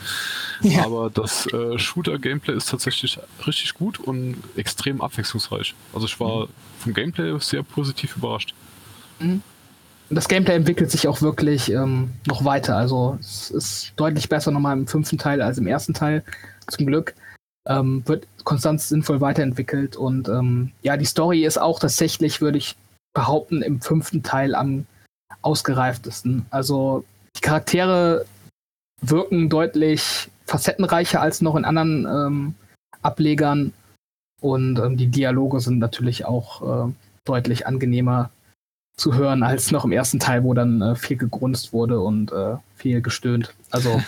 Ja. Aber das äh, Shooter-Gameplay ist tatsächlich richtig gut und extrem abwechslungsreich. Also ich war mhm. vom Gameplay sehr positiv überrascht. Mhm. Das Gameplay entwickelt sich auch wirklich ähm, noch weiter. Also es ist deutlich besser nochmal im fünften Teil als im ersten Teil. Zum Glück. Ähm, wird konstant sinnvoll weiterentwickelt. Und ähm, ja, die Story ist auch tatsächlich, würde ich behaupten, im fünften Teil am ausgereiftesten. Also die Charaktere wirken deutlich facettenreicher als noch in anderen ähm, Ablegern und ähm, die Dialoge sind natürlich auch äh, deutlich angenehmer zu hören als noch im ersten Teil, wo dann äh, viel gegrunzt wurde und äh, viel gestöhnt. Also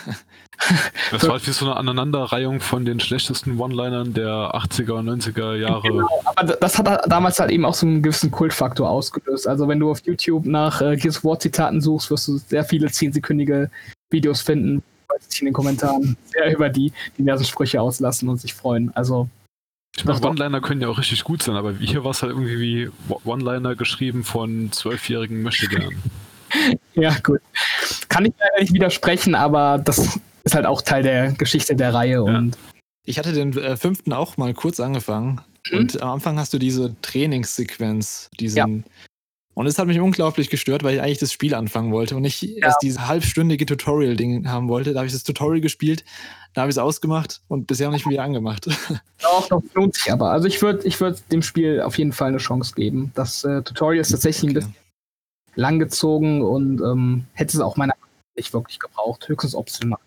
das war halt wie so eine Aneinanderreihung von den schlechtesten One-Linern der 80er und 90er Jahre. Genau, aber das hat damals halt eben auch so einen gewissen Kultfaktor ausgelöst. Also wenn du auf YouTube nach äh, Gears of War Zitaten suchst, wirst du sehr viele zehnsekündige Videos finden, sich in den Kommentaren sehr über die diversen Sprüche auslassen und sich freuen. Also ich meine, One-Liner können ja auch richtig gut sein, aber hier war es halt irgendwie wie One-Liner geschrieben von zwölfjährigen Möchtegern. ja, gut. Kann ich leider nicht widersprechen, aber das ist halt auch Teil der Geschichte der Reihe. Ja. Und ich hatte den äh, fünften auch mal kurz angefangen. Mhm. Und am Anfang hast du diese Trainingssequenz, diesen. Ja. Und es hat mich unglaublich gestört, weil ich eigentlich das Spiel anfangen wollte und nicht ja. erst dieses halbstündige Tutorial-Ding haben wollte. Da habe ich das Tutorial gespielt, da habe ich es ausgemacht und bisher noch nicht wieder angemacht. Doch, doch, lohnt sich aber. Also ich würde ich würd dem Spiel auf jeden Fall eine Chance geben. Das äh, Tutorial ist tatsächlich okay. ein bisschen langgezogen und ähm, hätte es auch meiner nicht wirklich gebraucht, höchstens optional.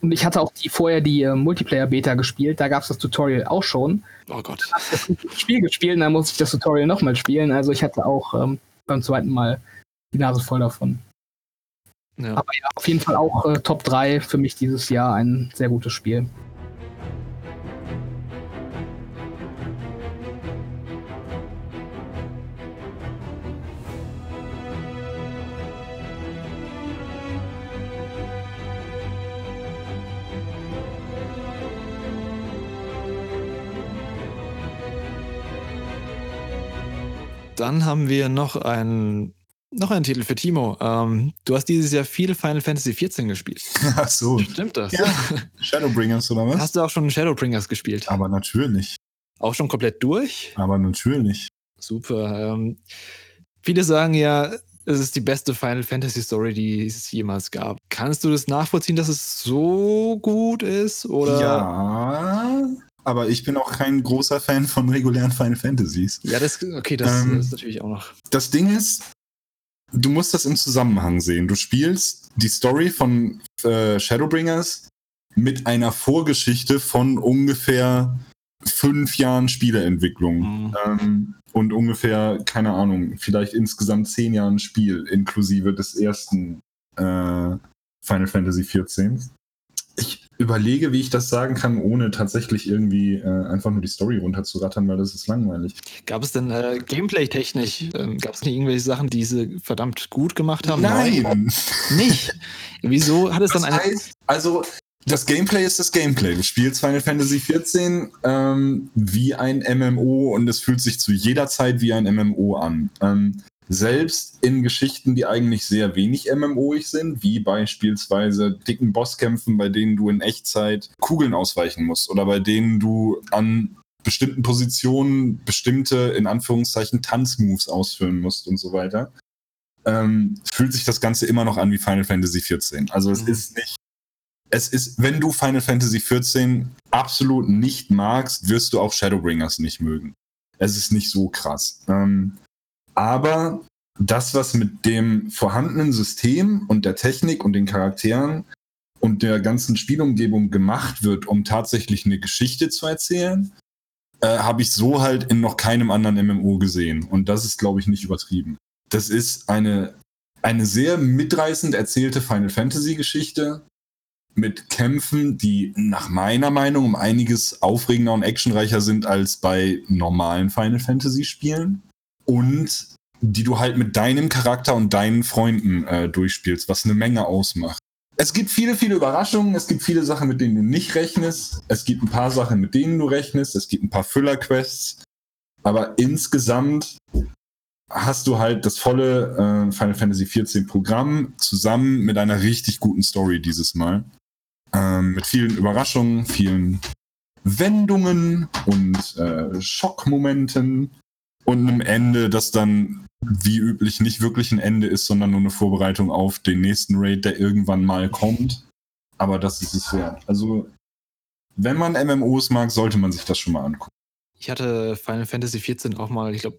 Und ich hatte auch die, vorher die äh, Multiplayer-Beta gespielt, da gab es das Tutorial auch schon. Oh Gott. Ich habe das Spiel gespielt, dann muss ich das Tutorial nochmal spielen. Also ich hatte auch ähm, beim zweiten Mal die Nase voll davon. Ja. Aber ja, auf jeden Fall auch äh, Top 3 für mich dieses Jahr ein sehr gutes Spiel. Dann haben wir noch einen, noch einen Titel für Timo. Ähm, du hast dieses Jahr viel Final Fantasy XIV gespielt. Ach so. Stimmt das? Ja. Shadowbringers oder was? Hast du auch schon Shadowbringers gespielt? Aber natürlich. Auch schon komplett durch? Aber natürlich. Super. Ähm, viele sagen ja, es ist die beste Final Fantasy Story, die es jemals gab. Kannst du das nachvollziehen, dass es so gut ist? Oder? Ja, aber ich bin auch kein großer Fan von regulären Final Fantasies. Ja, das, okay, das, ähm, ist natürlich auch noch. Das Ding ist, du musst das im Zusammenhang sehen. Du spielst die Story von äh, Shadowbringers mit einer Vorgeschichte von ungefähr fünf Jahren Spieleentwicklung mhm. ähm, und ungefähr, keine Ahnung, vielleicht insgesamt zehn Jahren Spiel, inklusive des ersten äh, Final Fantasy XIV. Ich überlege, wie ich das sagen kann, ohne tatsächlich irgendwie äh, einfach nur die Story runterzurattern, weil das ist langweilig. Gab es denn äh, Gameplay-technisch, äh, gab es nicht irgendwelche Sachen, die sie verdammt gut gemacht haben? Nein! Nein. Nicht? Wieso hat es das dann eine... Heißt, also, das Gameplay ist das Gameplay. Du spielst Final Fantasy XIV ähm, wie ein MMO und es fühlt sich zu jeder Zeit wie ein MMO an. Ähm, selbst in Geschichten, die eigentlich sehr wenig MMOig sind, wie beispielsweise dicken Bosskämpfen, bei denen du in Echtzeit Kugeln ausweichen musst oder bei denen du an bestimmten Positionen bestimmte, in Anführungszeichen, Tanzmoves ausführen musst und so weiter, ähm, fühlt sich das Ganze immer noch an wie Final Fantasy XIV. Also es mhm. ist nicht, es ist, wenn du Final Fantasy XIV absolut nicht magst, wirst du auch Shadowbringers nicht mögen. Es ist nicht so krass. Ähm, aber das, was mit dem vorhandenen System und der Technik und den Charakteren und der ganzen Spielumgebung gemacht wird, um tatsächlich eine Geschichte zu erzählen, äh, habe ich so halt in noch keinem anderen MMO gesehen. Und das ist, glaube ich, nicht übertrieben. Das ist eine, eine sehr mitreißend erzählte Final Fantasy Geschichte mit Kämpfen, die nach meiner Meinung um einiges aufregender und actionreicher sind als bei normalen Final Fantasy Spielen und die du halt mit deinem Charakter und deinen Freunden äh, durchspielst, was eine Menge ausmacht. Es gibt viele, viele Überraschungen, es gibt viele Sachen, mit denen du nicht rechnest, es gibt ein paar Sachen, mit denen du rechnest, es gibt ein paar Füller-Quests, aber insgesamt hast du halt das volle äh, Final Fantasy XIV Programm zusammen mit einer richtig guten Story dieses Mal. Ähm, mit vielen Überraschungen, vielen Wendungen und äh, Schockmomenten und einem Ende, das dann wie üblich nicht wirklich ein Ende ist, sondern nur eine Vorbereitung auf den nächsten Raid, der irgendwann mal kommt. Aber das ist es wert. Also, wenn man MMOs mag, sollte man sich das schon mal angucken. Ich hatte Final Fantasy XIV auch mal, ich glaube,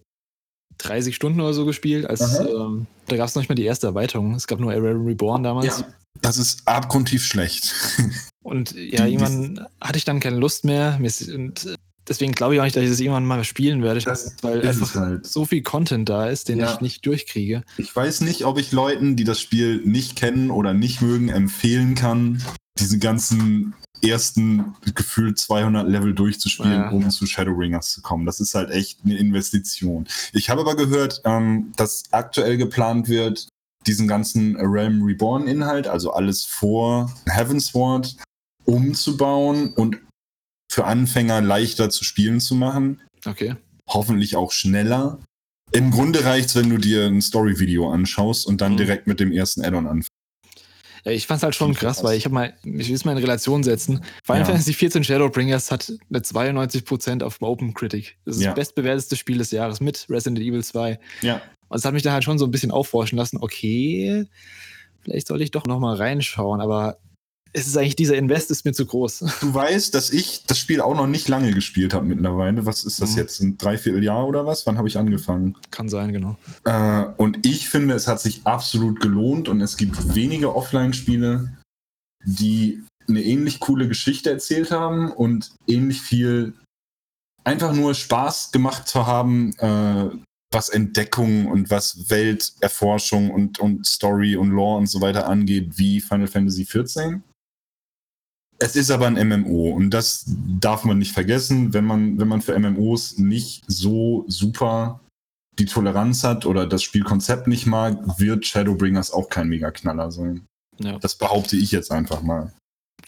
30 Stunden oder so gespielt. Als, ähm, da gab es noch nicht mal die erste Erweiterung. Es gab nur Realm Reborn damals. Ja, das ist abgrundtief schlecht. Und ja, die, irgendwann hatte ich dann keine Lust mehr. Und deswegen glaube ich auch nicht, dass ich das irgendwann mal spielen werde, das weil einfach halt. so viel Content da ist, den ja. ich nicht durchkriege. Ich weiß nicht, ob ich Leuten, die das Spiel nicht kennen oder nicht mögen, empfehlen kann, diese ganzen ersten gefühlt 200 Level durchzuspielen, ja. um zu Shadowbringers zu kommen. Das ist halt echt eine Investition. Ich habe aber gehört, ähm, dass aktuell geplant wird, diesen ganzen Realm Reborn Inhalt, also alles vor Heavensward, umzubauen und für Anfänger leichter zu spielen zu machen. Okay. Hoffentlich auch schneller. Im Grunde reicht es, wenn du dir ein Story-Video anschaust und dann mhm. direkt mit dem ersten Add-on anfängst. Ja, ich fand es halt schon krass, weil ich habe mal, ich will es mal in Relation setzen. Final ja. Fantasy XIV Shadowbringers hat eine 92% auf Open Critic. Das ist ja. das bestbewerteste Spiel des Jahres mit Resident Evil 2. Ja. Und es hat mich dann halt schon so ein bisschen aufforschen lassen, okay, vielleicht soll ich doch noch mal reinschauen, aber es ist eigentlich, dieser Invest ist mir zu groß. Du weißt, dass ich das Spiel auch noch nicht lange gespielt habe mittlerweile. Was ist das mhm. jetzt? Ein Dreivierteljahr oder was? Wann habe ich angefangen? Kann sein, genau. Äh, und ich finde, es hat sich absolut gelohnt und es gibt wenige Offline-Spiele, die eine ähnlich coole Geschichte erzählt haben und ähnlich viel einfach nur Spaß gemacht zu haben, äh, was Entdeckung und was Welterforschung und, und Story und Lore und so weiter angeht, wie Final Fantasy XIV. Es ist aber ein MMO und das darf man nicht vergessen, wenn man, wenn man für MMOs nicht so super die Toleranz hat oder das Spielkonzept nicht mag, wird Shadowbringers auch kein Mega-Knaller sein. Ja. Das behaupte ich jetzt einfach mal.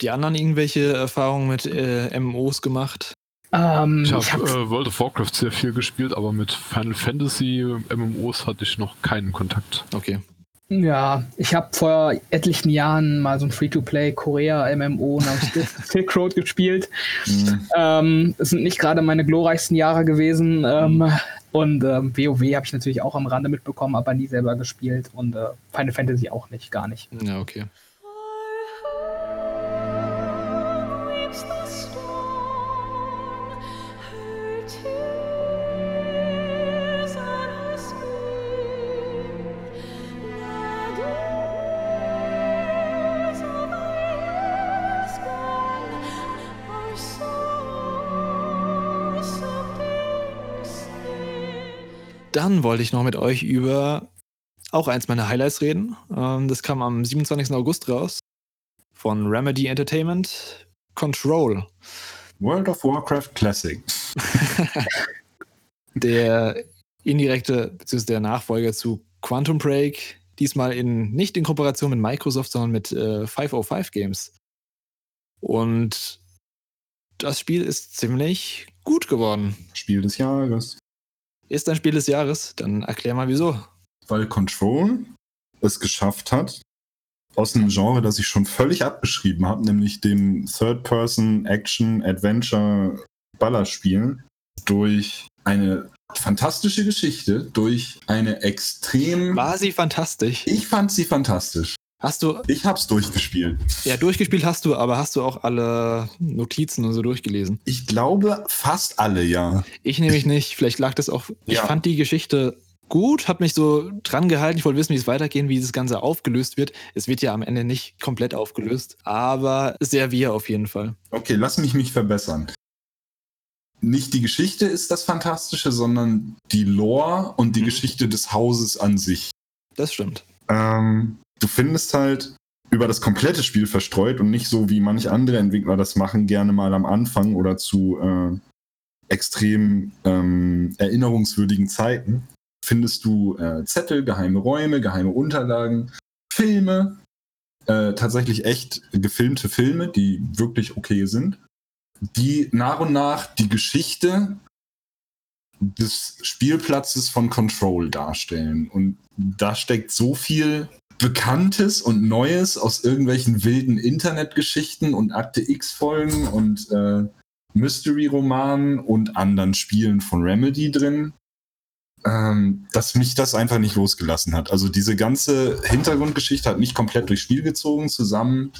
Die anderen irgendwelche Erfahrungen mit äh, MMOs gemacht? Ähm, ich habe hab, äh, World of Warcraft sehr viel gespielt, aber mit Final Fantasy MMOs hatte ich noch keinen Kontakt. Okay. Ja, ich habe vor etlichen Jahren mal so ein Free-to-Play Korea MMO namens Silk Road gespielt. Mhm. Ähm, das sind nicht gerade meine glorreichsten Jahre gewesen. Ähm, mhm. Und ähm, WoW habe ich natürlich auch am Rande mitbekommen, aber nie selber gespielt. Und äh, Final Fantasy auch nicht, gar nicht. Ja, okay. Dann wollte ich noch mit euch über auch eins meiner Highlights reden. Ähm, das kam am 27. August raus von Remedy Entertainment. Control. World of Warcraft Classic. der indirekte, beziehungsweise der Nachfolger zu Quantum Break, diesmal in, nicht in Kooperation mit Microsoft, sondern mit äh, 505 Games. Und das Spiel ist ziemlich gut geworden. Spiel des Jahres ist dein Spiel des Jahres. Dann erklär mal wieso. Weil Control es geschafft hat, aus einem Genre, das ich schon völlig abbeschrieben habe, nämlich dem Third-Person-Action-Adventure-Ballerspiel, durch eine fantastische Geschichte, durch eine extrem. War sie fantastisch? Ich fand sie fantastisch. Hast du. Ich hab's durchgespielt. Ja, durchgespielt hast du, aber hast du auch alle Notizen und so durchgelesen? Ich glaube fast alle, ja. Ich nämlich nicht. Vielleicht lag das auch. Ich ja. fand die Geschichte gut, hab mich so dran gehalten. Ich wollte wissen, wie es weitergeht, wie das Ganze aufgelöst wird. Es wird ja am Ende nicht komplett aufgelöst, aber sehr wir auf jeden Fall. Okay, lass mich mich verbessern. Nicht die Geschichte ist das Fantastische, sondern die Lore und die mhm. Geschichte des Hauses an sich. Das stimmt. Ähm, du findest halt über das komplette Spiel verstreut und nicht so wie manche andere Entwickler das machen, gerne mal am Anfang oder zu äh, extrem ähm, erinnerungswürdigen Zeiten, findest du äh, Zettel, geheime Räume, geheime Unterlagen, Filme, äh, tatsächlich echt gefilmte Filme, die wirklich okay sind, die nach und nach die Geschichte des Spielplatzes von Control darstellen. Und da steckt so viel Bekanntes und Neues aus irgendwelchen wilden Internetgeschichten und Akte X-Folgen und äh, Mystery-Romanen und anderen Spielen von Remedy drin, ähm, dass mich das einfach nicht losgelassen hat. Also diese ganze Hintergrundgeschichte hat mich komplett durchs Spiel gezogen, zusammen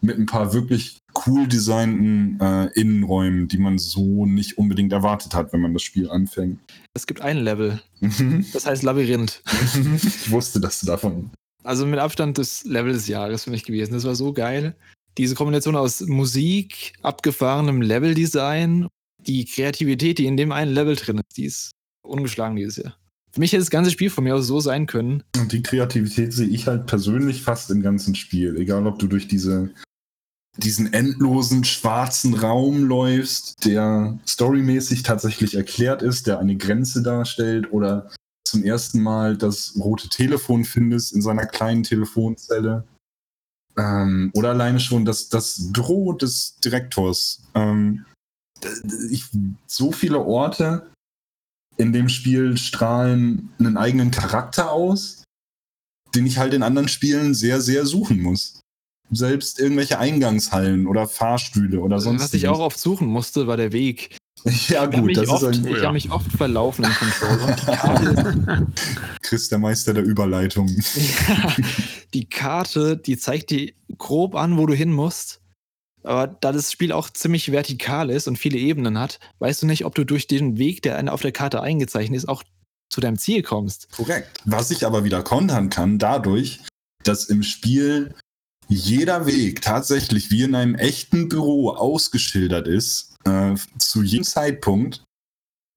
mit ein paar wirklich cool designten äh, Innenräumen, die man so nicht unbedingt erwartet hat, wenn man das Spiel anfängt. Es gibt ein Level. Mhm. das heißt Labyrinth. ich wusste, dass du davon. Also mit Abstand das Level des Jahres für mich gewesen. Das war so geil. Diese Kombination aus Musik, abgefahrenem Leveldesign, die Kreativität, die in dem einen Level drin ist, die ist ungeschlagen dieses Jahr. Für mich hätte das ganze Spiel von mir aus so sein können. Und die Kreativität sehe ich halt persönlich fast im ganzen Spiel. Egal, ob du durch diese diesen endlosen schwarzen Raum läufst, der storymäßig tatsächlich erklärt ist, der eine Grenze darstellt oder zum ersten Mal das rote Telefon findest in seiner kleinen Telefonzelle. Ähm, oder alleine schon das, das Büro des Direktors. Ähm, ich, so viele Orte in dem Spiel strahlen einen eigenen Charakter aus, den ich halt in anderen Spielen sehr, sehr suchen muss selbst irgendwelche Eingangshallen oder Fahrstühle oder sonst was. Was ich auch oft suchen musste, war der Weg. Ja, gut, das oft, ist ein. Ich ja. habe mich oft verlaufen im Controller. Chris, der Meister der Überleitung. ja, die Karte, die zeigt dir grob an, wo du hin musst. Aber da das Spiel auch ziemlich vertikal ist und viele Ebenen hat, weißt du nicht, ob du durch den Weg, der auf der Karte eingezeichnet ist, auch zu deinem Ziel kommst. Korrekt. Was ich aber wieder kontern kann, dadurch, dass im Spiel jeder Weg tatsächlich wie in einem echten Büro ausgeschildert ist, äh, zu jedem Zeitpunkt,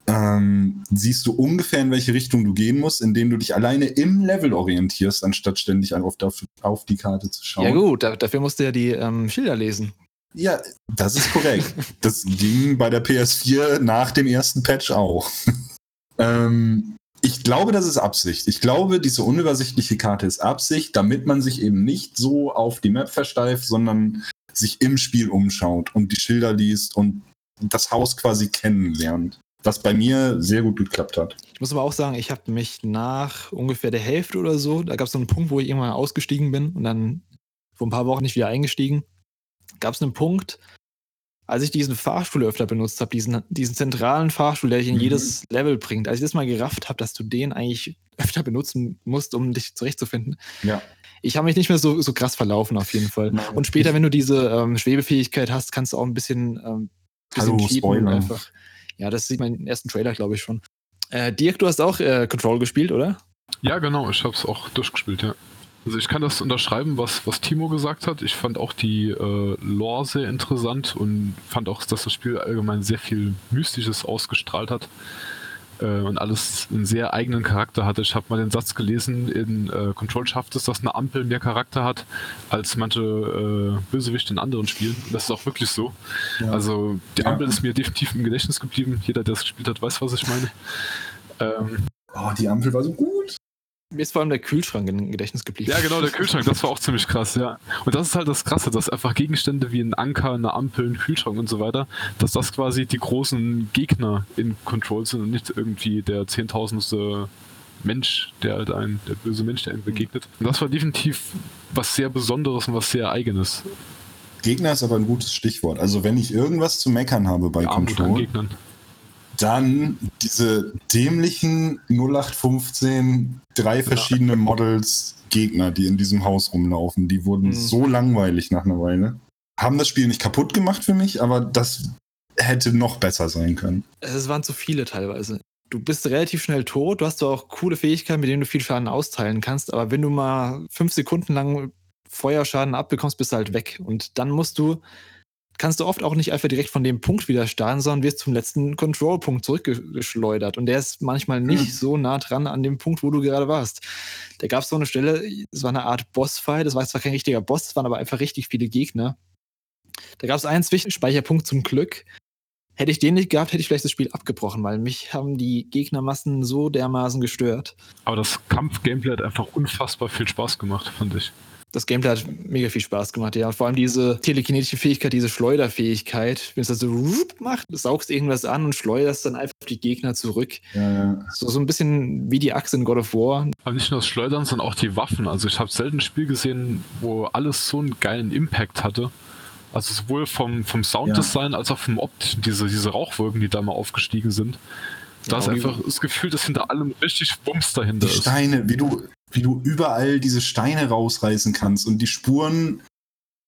ähm, siehst du ungefähr, in welche Richtung du gehen musst, indem du dich alleine im Level orientierst, anstatt ständig auf, auf die Karte zu schauen. Ja gut, da, dafür musst du ja die ähm, Schilder lesen. Ja, das ist korrekt. das ging bei der PS4 nach dem ersten Patch auch. ähm, ich glaube, das ist Absicht. Ich glaube, diese unübersichtliche Karte ist Absicht, damit man sich eben nicht so auf die Map versteift, sondern sich im Spiel umschaut und die Schilder liest und das Haus quasi kennenlernt. Was bei mir sehr gut geklappt hat. Ich muss aber auch sagen, ich habe mich nach ungefähr der Hälfte oder so, da gab es so einen Punkt, wo ich irgendwann ausgestiegen bin und dann vor ein paar Wochen nicht wieder eingestiegen. Gab es einen Punkt, als ich diesen Fahrstuhl öfter benutzt habe, diesen, diesen zentralen Fahrstuhl, der dich in mhm. jedes Level bringt, als ich das mal gerafft habe, dass du den eigentlich öfter benutzen musst, um dich zurechtzufinden. Ja. Ich habe mich nicht mehr so, so krass verlaufen, auf jeden Fall. Nein. Und später, wenn du diese ähm, Schwebefähigkeit hast, kannst du auch ein bisschen, ähm, bisschen Hallo, Spoiler. einfach. Ja, das sieht man im ersten Trailer, glaube ich, schon. Äh, Dirk, du hast auch äh, Control gespielt, oder? Ja, genau, ich habe es auch durchgespielt, ja. Also ich kann das unterschreiben, was, was Timo gesagt hat. Ich fand auch die äh, Lore sehr interessant und fand auch, dass das Spiel allgemein sehr viel Mystisches ausgestrahlt hat äh, und alles einen sehr eigenen Charakter hatte. Ich habe mal den Satz gelesen, in äh, Control schafft es, dass eine Ampel mehr Charakter hat als manche äh, Bösewichte in anderen Spielen. Und das ist auch wirklich so. Ja. Also die Ampel ja. ist mir definitiv im Gedächtnis geblieben. Jeder, der es gespielt hat, weiß, was ich meine. Ähm, oh, die Ampel war so gut. Mir ist vor allem der Kühlschrank im Gedächtnis geblieben. Ja, genau, der Kühlschrank, das war auch ziemlich krass, ja. Und das ist halt das Krasse, dass einfach Gegenstände wie ein Anker, eine Ampel, ein Kühlschrank und so weiter, dass das quasi die großen Gegner in Control sind und nicht irgendwie der zehntausendste Mensch, der halt ein, der böse Mensch, der einem begegnet. Und das war definitiv was sehr Besonderes und was sehr Eigenes. Gegner ist aber ein gutes Stichwort. Also wenn ich irgendwas zu meckern habe bei Control, dann diese dämlichen 0815, drei verschiedene Models Gegner, die in diesem Haus rumlaufen. Die wurden mhm. so langweilig nach einer Weile. Haben das Spiel nicht kaputt gemacht für mich, aber das hätte noch besser sein können. Es waren zu viele teilweise. Du bist relativ schnell tot, du hast auch coole Fähigkeiten, mit denen du viel Schaden austeilen kannst, aber wenn du mal fünf Sekunden lang Feuerschaden abbekommst, bist du halt weg. Und dann musst du kannst du oft auch nicht einfach direkt von dem Punkt wieder starten, sondern wirst zum letzten Control-Punkt zurückgeschleudert. Und der ist manchmal nicht mhm. so nah dran an dem Punkt, wo du gerade warst. Da gab es so eine Stelle, es war eine Art Bossfight, das war zwar kein richtiger Boss, es waren aber einfach richtig viele Gegner. Da gab es einen Zwischenspeicherpunkt zum Glück. Hätte ich den nicht gehabt, hätte ich vielleicht das Spiel abgebrochen, weil mich haben die Gegnermassen so dermaßen gestört. Aber das Kampf-Gameplay hat einfach unfassbar viel Spaß gemacht, fand ich das Gameplay hat mega viel Spaß gemacht, ja. Vor allem diese telekinetische Fähigkeit, diese Schleuderfähigkeit. Wenn es das so macht, du saugst irgendwas an und schleuderst dann einfach die Gegner zurück. Ja, ja. So, so ein bisschen wie die Achse in God of War. Aber nicht nur das Schleudern, sondern auch die Waffen. Also ich habe selten ein Spiel gesehen, wo alles so einen geilen Impact hatte. Also sowohl vom, vom Sounddesign ja. als auch vom optischen, diese, diese Rauchwolken, die da mal aufgestiegen sind. Da ja, ist einfach das Gefühl, dass hinter allem richtig Bums dahinter die ist. Steine, wie du, wie du überall diese Steine rausreißen kannst und die Spuren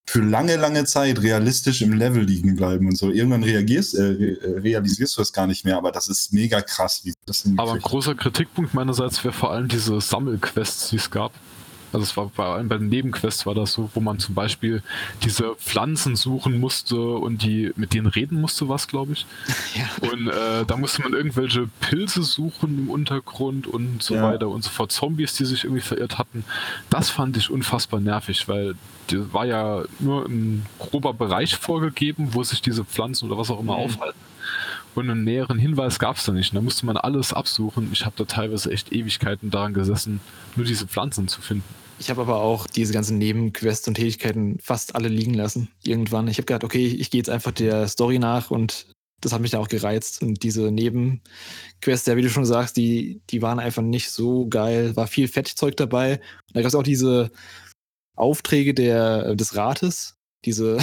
für lange, lange Zeit realistisch im Level liegen bleiben und so. Irgendwann reagierst, äh, äh realisierst du es gar nicht mehr, aber das ist mega krass, wie das Aber ein großer Kritikpunkt meinerseits wäre vor allem diese Sammelquests, die es gab. Also es war bei den Nebenquests war das so, wo man zum Beispiel diese Pflanzen suchen musste und die mit denen reden musste, was glaube ich. Ja. Und äh, da musste man irgendwelche Pilze suchen im Untergrund und so ja. weiter und so fort. Zombies, die sich irgendwie verirrt hatten. Das fand ich unfassbar nervig, weil die war ja nur ein grober Bereich vorgegeben, wo sich diese Pflanzen oder was auch immer mhm. aufhalten. Und einen näheren Hinweis gab es da nicht. Da musste man alles absuchen. Ich habe da teilweise echt Ewigkeiten daran gesessen, nur diese Pflanzen zu finden. Ich habe aber auch diese ganzen Nebenquests und Tätigkeiten fast alle liegen lassen. Irgendwann. Ich habe gedacht, okay, ich gehe jetzt einfach der Story nach und das hat mich da auch gereizt. Und diese Nebenquests, ja, wie du schon sagst, die, die waren einfach nicht so geil. War viel Fettzeug dabei. Und da gab es auch diese Aufträge der, des Rates, diese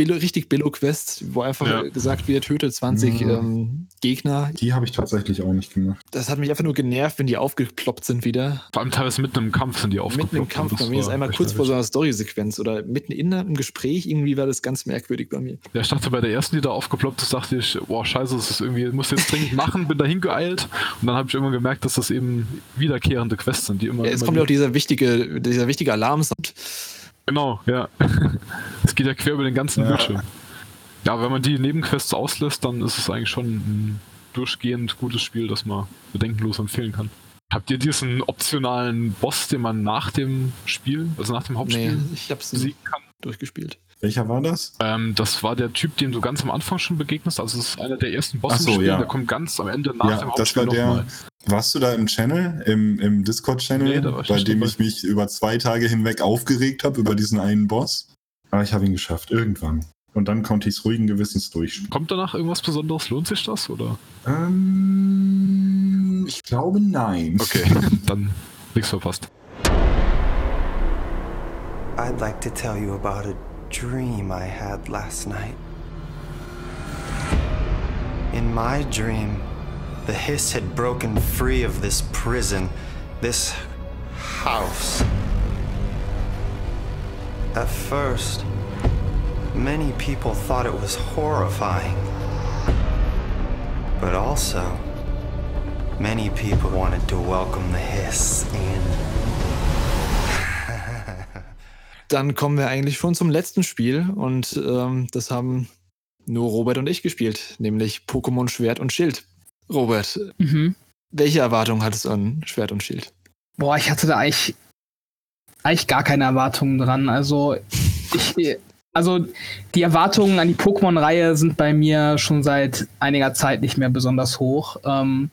Billo, richtig Billo-Quest, wo einfach ja. gesagt wird, töte 20 ja. ähm, Gegner. Die habe ich tatsächlich auch nicht gemacht. Das hat mich einfach nur genervt, wenn die aufgeploppt sind wieder. Vor allem teilweise mitten im Kampf sind die aufgeploppt. Mitten im Kampf, bei mir ist einmal kurz vor so einer Story-Sequenz oder mitten in einem Gespräch, irgendwie war das ganz merkwürdig bei mir. Ja, ich dachte bei der ersten, die da aufgeploppt ist, dachte ich, boah, scheiße, das ist irgendwie, muss jetzt dringend machen, bin da hingeeilt und dann habe ich irgendwann gemerkt, dass das eben wiederkehrende Quests sind, die immer. Ja, es immer kommt ja auch dieser wichtige, dieser wichtige Alarmsound. Genau, ja. Es geht ja quer über den ganzen ja. Bildschirm. Ja, wenn man die Nebenquests auslässt, dann ist es eigentlich schon ein durchgehend gutes Spiel, das man bedenkenlos empfehlen kann. Habt ihr diesen optionalen Boss, den man nach dem Spiel, also nach dem Hauptspiel, nee, ich hab's besiegen kann? Durchgespielt. Welcher war das? Ähm, das war der Typ, dem du ganz am Anfang schon begegnest. Also es ist einer der ersten Bosse so, ja. Der kommt ganz am Ende nach ja, dem Hauptspiel das war der, nochmal. Warst du da im Channel, im, im Discord-Channel, nee, bei dem ich mich über zwei Tage hinweg aufgeregt habe über diesen einen Boss? Aber ich habe ihn geschafft, irgendwann. Und dann konnte ich es ruhigen Gewissens durchspielen. Kommt danach irgendwas Besonderes? Lohnt sich das? Oder? Ähm, ich glaube nein. Okay, dann nichts verpasst. I'd like to tell you about a dream I had last night. In my dream, the hiss had broken free of this prison, this house. At first, many people thought it was horrifying. But also, many people wanted to welcome the hiss in. Dann kommen wir eigentlich schon zum letzten Spiel und ähm, das haben nur Robert und ich gespielt, nämlich Pokémon Schwert und Schild. Robert, mhm. welche Erwartungen hattest du an Schwert und Schild? Boah, ich hatte da eigentlich, eigentlich gar keine Erwartungen dran. Also, ich, also die Erwartungen an die Pokémon-Reihe sind bei mir schon seit einiger Zeit nicht mehr besonders hoch. Ähm,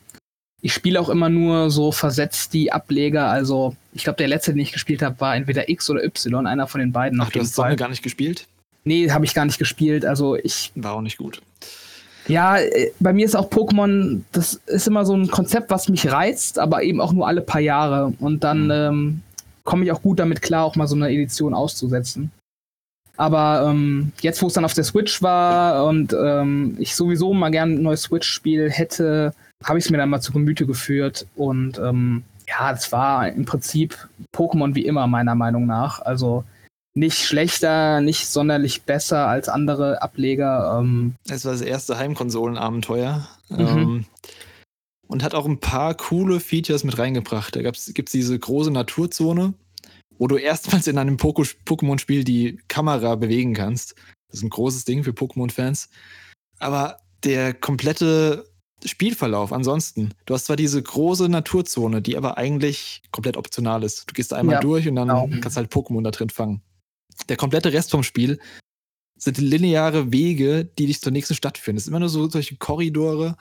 ich spiele auch immer nur so versetzt die Ableger. Also, ich glaube, der letzte, den ich gespielt habe, war entweder X oder Y, einer von den beiden. Ach, du hast Sonne gar nicht gespielt? Nee, habe ich gar nicht gespielt. Also, ich. War auch nicht gut. Ja, äh, bei mir ist auch Pokémon, das ist immer so ein Konzept, was mich reizt, aber eben auch nur alle paar Jahre. Und dann mhm. ähm, komme ich auch gut damit klar, auch mal so eine Edition auszusetzen. Aber ähm, jetzt, wo es dann auf der Switch war und ähm, ich sowieso mal gern ein neues Switch-Spiel hätte, habe ich es mir dann mal zu Gemüte geführt und ähm, ja, es war im Prinzip Pokémon wie immer, meiner Meinung nach. Also nicht schlechter, nicht sonderlich besser als andere Ableger. Ähm. Es war das erste Heimkonsolenabenteuer. Mhm. Ähm, und hat auch ein paar coole Features mit reingebracht. Da gibt es diese große Naturzone, wo du erstmals in einem Pokémon-Spiel die Kamera bewegen kannst. Das ist ein großes Ding für Pokémon-Fans. Aber der komplette Spielverlauf ansonsten. Du hast zwar diese große Naturzone, die aber eigentlich komplett optional ist. Du gehst einmal ja, durch und dann genau. kannst halt Pokémon da drin fangen. Der komplette Rest vom Spiel sind lineare Wege, die dich zur nächsten Stadt führen. Das sind immer nur so solche Korridore.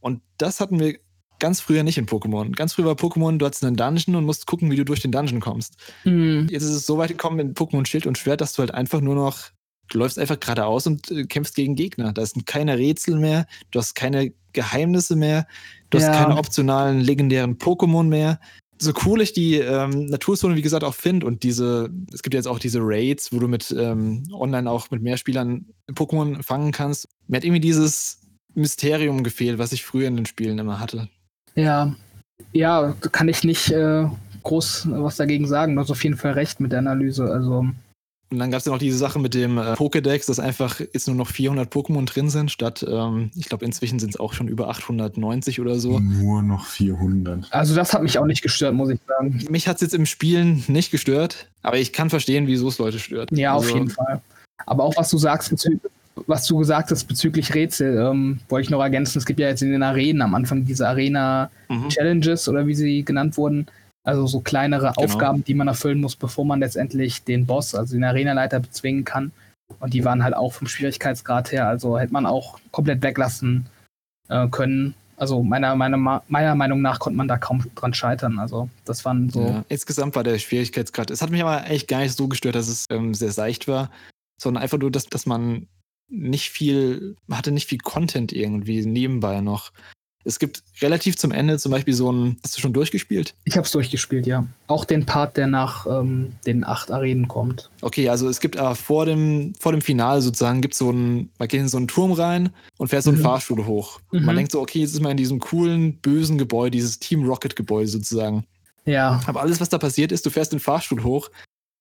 Und das hatten wir ganz früher nicht in Pokémon. Ganz früher war Pokémon, du hattest einen Dungeon und musst gucken, wie du durch den Dungeon kommst. Mhm. Jetzt ist es so weit gekommen in Pokémon Schild und Schwert, dass du halt einfach nur noch du läufst einfach geradeaus und äh, kämpfst gegen Gegner. Da sind keine Rätsel mehr, du hast keine Geheimnisse mehr, du ja. hast keine optionalen legendären Pokémon mehr. So cool ich die ähm, Naturzone, wie gesagt, auch finde und diese, es gibt jetzt auch diese Raids, wo du mit ähm, online auch mit mehr Spielern Pokémon fangen kannst. Mir hat irgendwie dieses Mysterium gefehlt, was ich früher in den Spielen immer hatte. Ja, ja, kann ich nicht äh, groß was dagegen sagen. Du hast auf jeden Fall recht mit der Analyse. Also Und dann gab es ja noch diese Sache mit dem äh, Pokédex, dass einfach jetzt nur noch 400 Pokémon drin sind, statt, ähm, ich glaube, inzwischen sind es auch schon über 890 oder so. Nur noch 400. Also das hat mich auch nicht gestört, muss ich sagen. Mich hat es jetzt im Spielen nicht gestört, aber ich kann verstehen, wieso es Leute stört. Ja, also, auf jeden Fall. Aber auch was du sagst, was du gesagt hast bezüglich Rätsel, ähm, wollte ich noch ergänzen. Es gibt ja jetzt in den Arenen am Anfang diese Arena-Challenges mhm. oder wie sie genannt wurden also so kleinere genau. Aufgaben, die man erfüllen muss, bevor man letztendlich den Boss, also den Arenaleiter, bezwingen kann. Und die waren halt auch vom Schwierigkeitsgrad her, also hätte man auch komplett weglassen äh, können. Also meiner, meiner, meiner Meinung nach konnte man da kaum dran scheitern. Also das waren so. Ja, insgesamt war der Schwierigkeitsgrad. Es hat mich aber echt gar nicht so gestört, dass es ähm, sehr seicht war, sondern einfach nur, dass, dass man nicht viel, man hatte nicht viel Content irgendwie nebenbei noch. Es gibt relativ zum Ende zum Beispiel so ein. Hast du schon durchgespielt? Ich habe es durchgespielt, ja. Auch den Part, der nach ähm, den acht Arenen kommt. Okay, also es gibt aber vor dem, vor dem Finale sozusagen, gibt so ein, man geht in so einen Turm rein und fährt so einen mhm. Fahrstuhl hoch. Mhm. Man denkt so, okay, jetzt ist man in diesem coolen, bösen Gebäude, dieses Team Rocket-Gebäude sozusagen. Ja. Aber alles, was da passiert ist, du fährst den Fahrstuhl hoch,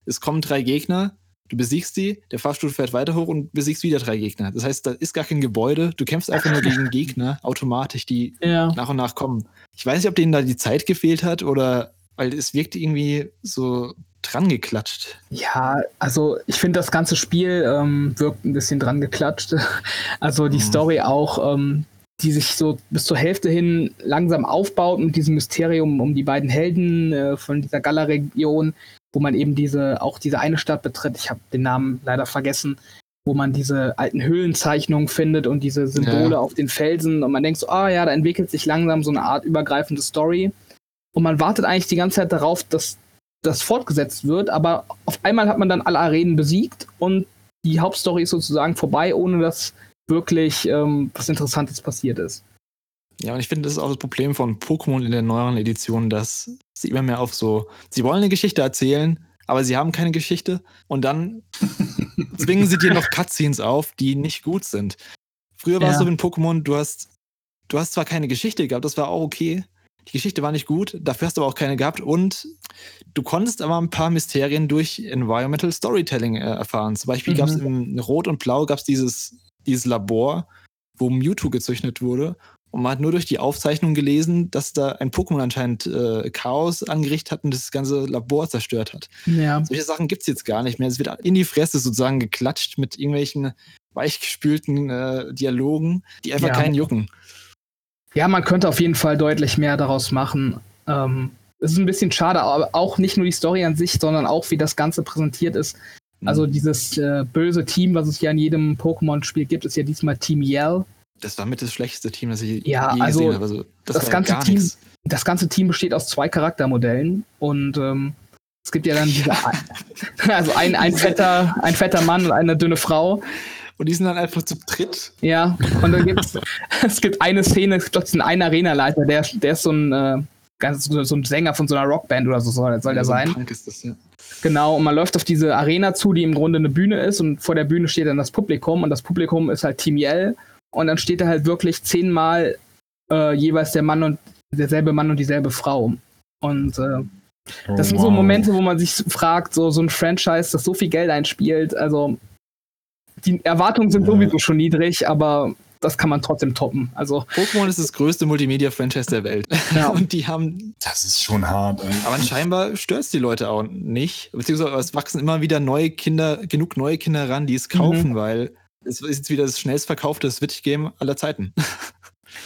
es kommen drei Gegner, Du besiegst die, der Fahrstuhl fährt weiter hoch und besiegst wieder drei Gegner. Das heißt, da ist gar kein Gebäude. Du kämpfst einfach nur gegen Gegner automatisch, die ja. nach und nach kommen. Ich weiß nicht, ob denen da die Zeit gefehlt hat oder weil es wirkt irgendwie so dran geklatscht. Ja, also ich finde, das ganze Spiel ähm, wirkt ein bisschen dran geklatscht. Also die mhm. Story auch, ähm, die sich so bis zur Hälfte hin langsam aufbaut mit diesem Mysterium um die beiden Helden äh, von dieser Gala-Region wo man eben diese, auch diese eine Stadt betritt, ich habe den Namen leider vergessen, wo man diese alten Höhlenzeichnungen findet und diese Symbole ja. auf den Felsen und man denkt so, ah ja, da entwickelt sich langsam so eine Art übergreifende Story. Und man wartet eigentlich die ganze Zeit darauf, dass das fortgesetzt wird, aber auf einmal hat man dann alle Arenen besiegt und die Hauptstory ist sozusagen vorbei, ohne dass wirklich ähm, was Interessantes passiert ist. Ja, und ich finde, das ist auch das Problem von Pokémon in der neueren Edition, dass sie immer mehr auf so, sie wollen eine Geschichte erzählen, aber sie haben keine Geschichte und dann zwingen sie dir noch Cutscenes auf, die nicht gut sind. Früher war es so mit Pokémon, du hast, du hast zwar keine Geschichte gehabt, das war auch okay. Die Geschichte war nicht gut, dafür hast du aber auch keine gehabt und du konntest aber ein paar Mysterien durch Environmental Storytelling äh, erfahren. Zum Beispiel mhm. gab es in Rot und Blau gab's dieses, dieses Labor, wo Mewtwo gezüchtet wurde und man hat nur durch die Aufzeichnung gelesen, dass da ein Pokémon anscheinend äh, Chaos angerichtet hat und das ganze Labor zerstört hat. Ja. Solche Sachen gibt es jetzt gar nicht mehr. Es wird in die Fresse sozusagen geklatscht mit irgendwelchen weichgespülten äh, Dialogen, die einfach ja. keinen jucken. Ja, man könnte auf jeden Fall deutlich mehr daraus machen. Ähm, es ist ein bisschen schade, aber auch nicht nur die Story an sich, sondern auch wie das Ganze präsentiert ist. Also mhm. dieses äh, böse Team, was es ja in jedem Pokémon-Spiel gibt, ist ja diesmal Team Yell. Das war mit das schlechteste Team, das ich ja, je also gesehen habe. Also, das, das ganze Team, das ganze Team besteht aus zwei Charaktermodellen und ähm, es gibt ja dann diese, also ein, ein fetter, ein fetter Mann und eine dünne Frau. Und die sind dann einfach zu dritt. Ja, und dann gibt es gibt eine Szene, es gibt einen, einen Arenaleiter, der, der ist so ein, äh, ganz, so ein Sänger von so einer Rockband oder so soll, soll der so sein. Das, ja. Genau, und man läuft auf diese Arena zu, die im Grunde eine Bühne ist und vor der Bühne steht dann das Publikum und das Publikum ist halt Team Yell und dann steht da halt wirklich zehnmal äh, jeweils der Mann und derselbe Mann und dieselbe Frau. Und äh, oh, das sind wow. so Momente, wo man sich fragt, so, so ein Franchise, das so viel Geld einspielt, also die Erwartungen sind ja. sowieso schon niedrig, aber das kann man trotzdem toppen. Also Pokémon ist das größte Multimedia-Franchise der Welt. Ja. Und die haben. Das ist schon hart. Ey. Aber scheinbar stört es die Leute auch nicht. Beziehungsweise es wachsen immer wieder neue Kinder, genug neue Kinder ran, die es kaufen, mhm. weil es ist jetzt wieder das schnellst verkaufte Switch-Game aller Zeiten.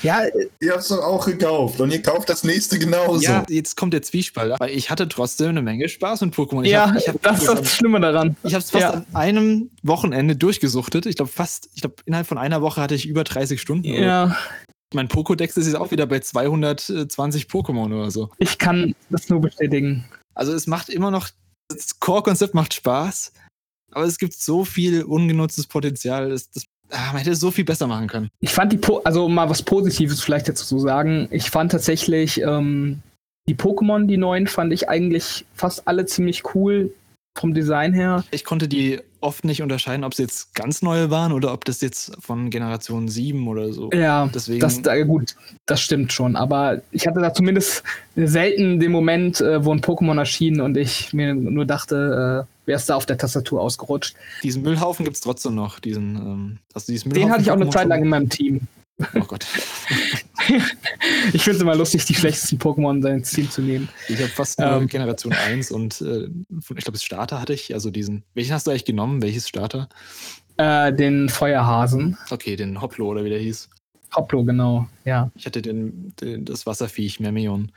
Ja, ihr habt es doch auch gekauft und ihr kauft das nächste genauso. Ja, jetzt kommt der Zwiespalt. Aber ich hatte trotzdem eine Menge Spaß mit Pokémon. ja, hab, ich hab das ist das Schlimme daran. Ich habe es fast ja. an einem Wochenende durchgesuchtet. Ich glaube fast, ich glaube innerhalb von einer Woche hatte ich über 30 Stunden. Ja. Mein Pokédex ist jetzt auch wieder bei 220 Pokémon oder so. Ich kann das nur bestätigen. Also es macht immer noch, das Core-Konzept macht Spaß. Aber es gibt so viel ungenutztes Potenzial, das, das ah, man hätte so viel besser machen können. Ich fand die, po also mal was Positives vielleicht dazu zu sagen. Ich fand tatsächlich ähm, die Pokémon, die neuen, fand ich eigentlich fast alle ziemlich cool. Vom Design her. Ich konnte die oft nicht unterscheiden, ob sie jetzt ganz neue waren oder ob das jetzt von Generation 7 oder so. Ja, Deswegen das, gut, das stimmt schon. Aber ich hatte da zumindest selten den Moment, äh, wo ein Pokémon erschien und ich mir nur dachte, äh, wer ist da auf der Tastatur ausgerutscht. Diesen Müllhaufen gibt es trotzdem noch. Diesen, ähm, also den hatte ich auch eine Zeit lang in meinem Team. Oh Gott. ich finde es immer lustig, die schlechtesten Pokémon ins Team zu nehmen. Ich habe fast nur ähm, Generation 1 und äh, ich glaube, das Starter hatte ich. Also diesen. Welchen hast du eigentlich genommen? Welches Starter? Äh, den Feuerhasen. Okay, den Hoplo oder wie der hieß. Hoplo, genau, ja. Ich hatte den, den das Wasserviech, Mermion.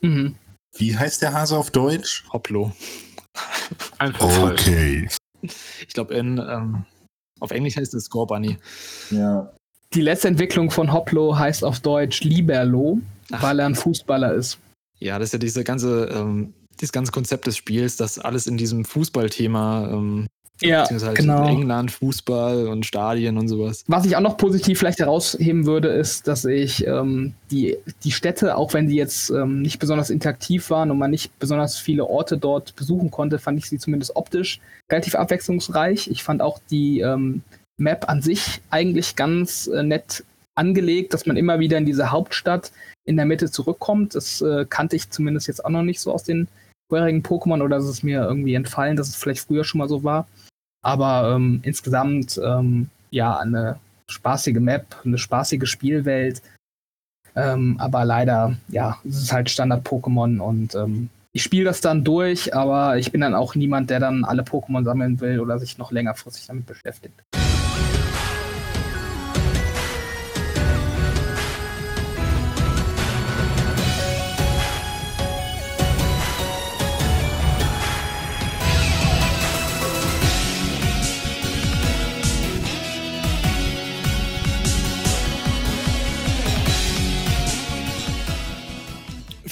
Mhm. Wie heißt der Hase auf Deutsch? Hoplo. Einfach okay. Ich glaube, ähm, auf Englisch heißt es Score Bunny. Ja. Die letzte Entwicklung von Hoplo heißt auf Deutsch Liberlo, Ach. weil er ein Fußballer ist. Ja, das ist ja diese ganze, ähm, dieses ganze Konzept des Spiels, dass alles in diesem Fußballthema ähm, ja, halt genau. England, Fußball und Stadien und sowas. Was ich auch noch positiv vielleicht herausheben würde, ist, dass ich ähm, die, die Städte, auch wenn die jetzt ähm, nicht besonders interaktiv waren und man nicht besonders viele Orte dort besuchen konnte, fand ich sie zumindest optisch relativ abwechslungsreich. Ich fand auch die ähm, Map an sich eigentlich ganz äh, nett angelegt, dass man immer wieder in diese Hauptstadt in der Mitte zurückkommt. Das äh, kannte ich zumindest jetzt auch noch nicht so aus den vorherigen Pokémon oder ist es mir irgendwie entfallen, dass es vielleicht früher schon mal so war. Aber ähm, insgesamt ähm, ja eine spaßige Map, eine spaßige Spielwelt. Ähm, aber leider, ja, es ist halt Standard-Pokémon und ähm, ich spiele das dann durch, aber ich bin dann auch niemand, der dann alle Pokémon sammeln will oder sich noch längerfristig damit beschäftigt.